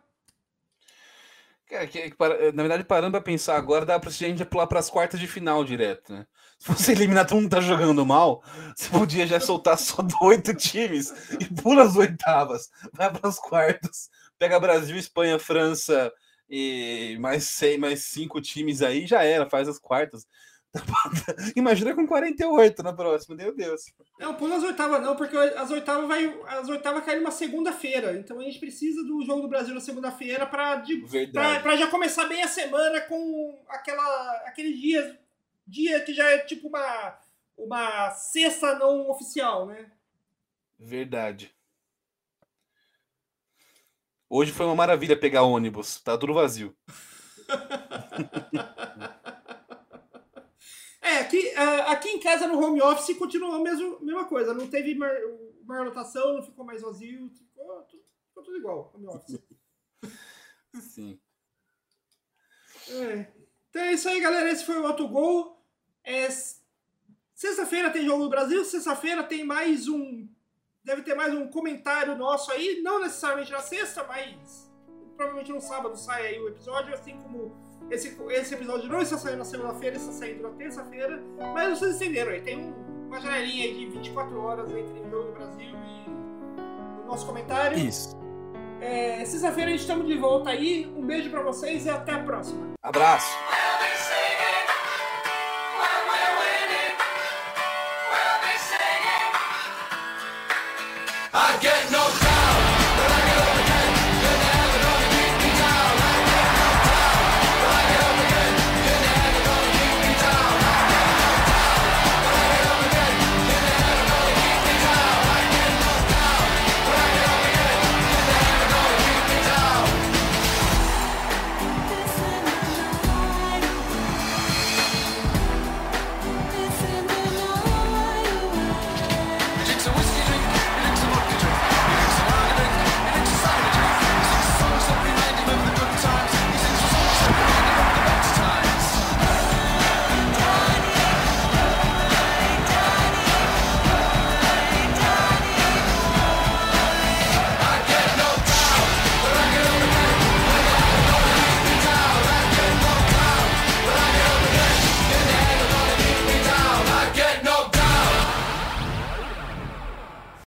Cara, que- que para- na verdade, parando pra pensar agora, dá pra gente já pular pras quartas de final direto, né? Se você eliminar todo mundo tá jogando mal, você podia já soltar só oito times e pula as oitavas, vai pras quartas, pega Brasil, Espanha, França e mais, seis, mais cinco times aí, já era, faz as quartas. Imagina com 48 na próxima, meu Deus. Não, pula as oitavas não, porque as oitavas vai, as oitavas caem numa segunda-feira. Então a gente precisa do jogo do Brasil na segunda-feira para para já começar bem a semana com aquela aquele dia dia que já é tipo uma uma sexta não oficial, né? Verdade. Hoje foi uma maravilha pegar ônibus, tá tudo vazio. É, aqui, ah, aqui em casa no home office continuou a mesma, mesma coisa. Não teve mar, maior lotação, não ficou mais vazio, ficou, tudo- ficou tudo igual, home office. Sim. É. Então é isso aí, galera. Esse foi o autogol. É, Sexta-feira tem jogo do Brasil. Sexta-feira tem mais um. Deve ter mais um comentário nosso aí. Não necessariamente na sexta, mas provavelmente no sábado sai aí o episódio. Assim como esse, esse episódio não está saindo na segunda-feira, está saindo na terça-feira. Mas vocês entenderam aí. Tem um- uma janelinha aí de 24 horas entre o jogo do Brasil e o nosso comentário. Isso. É, Sexta-feira a gente estamos de volta aí. Um beijo pra vocês e até a próxima. Abraço. I get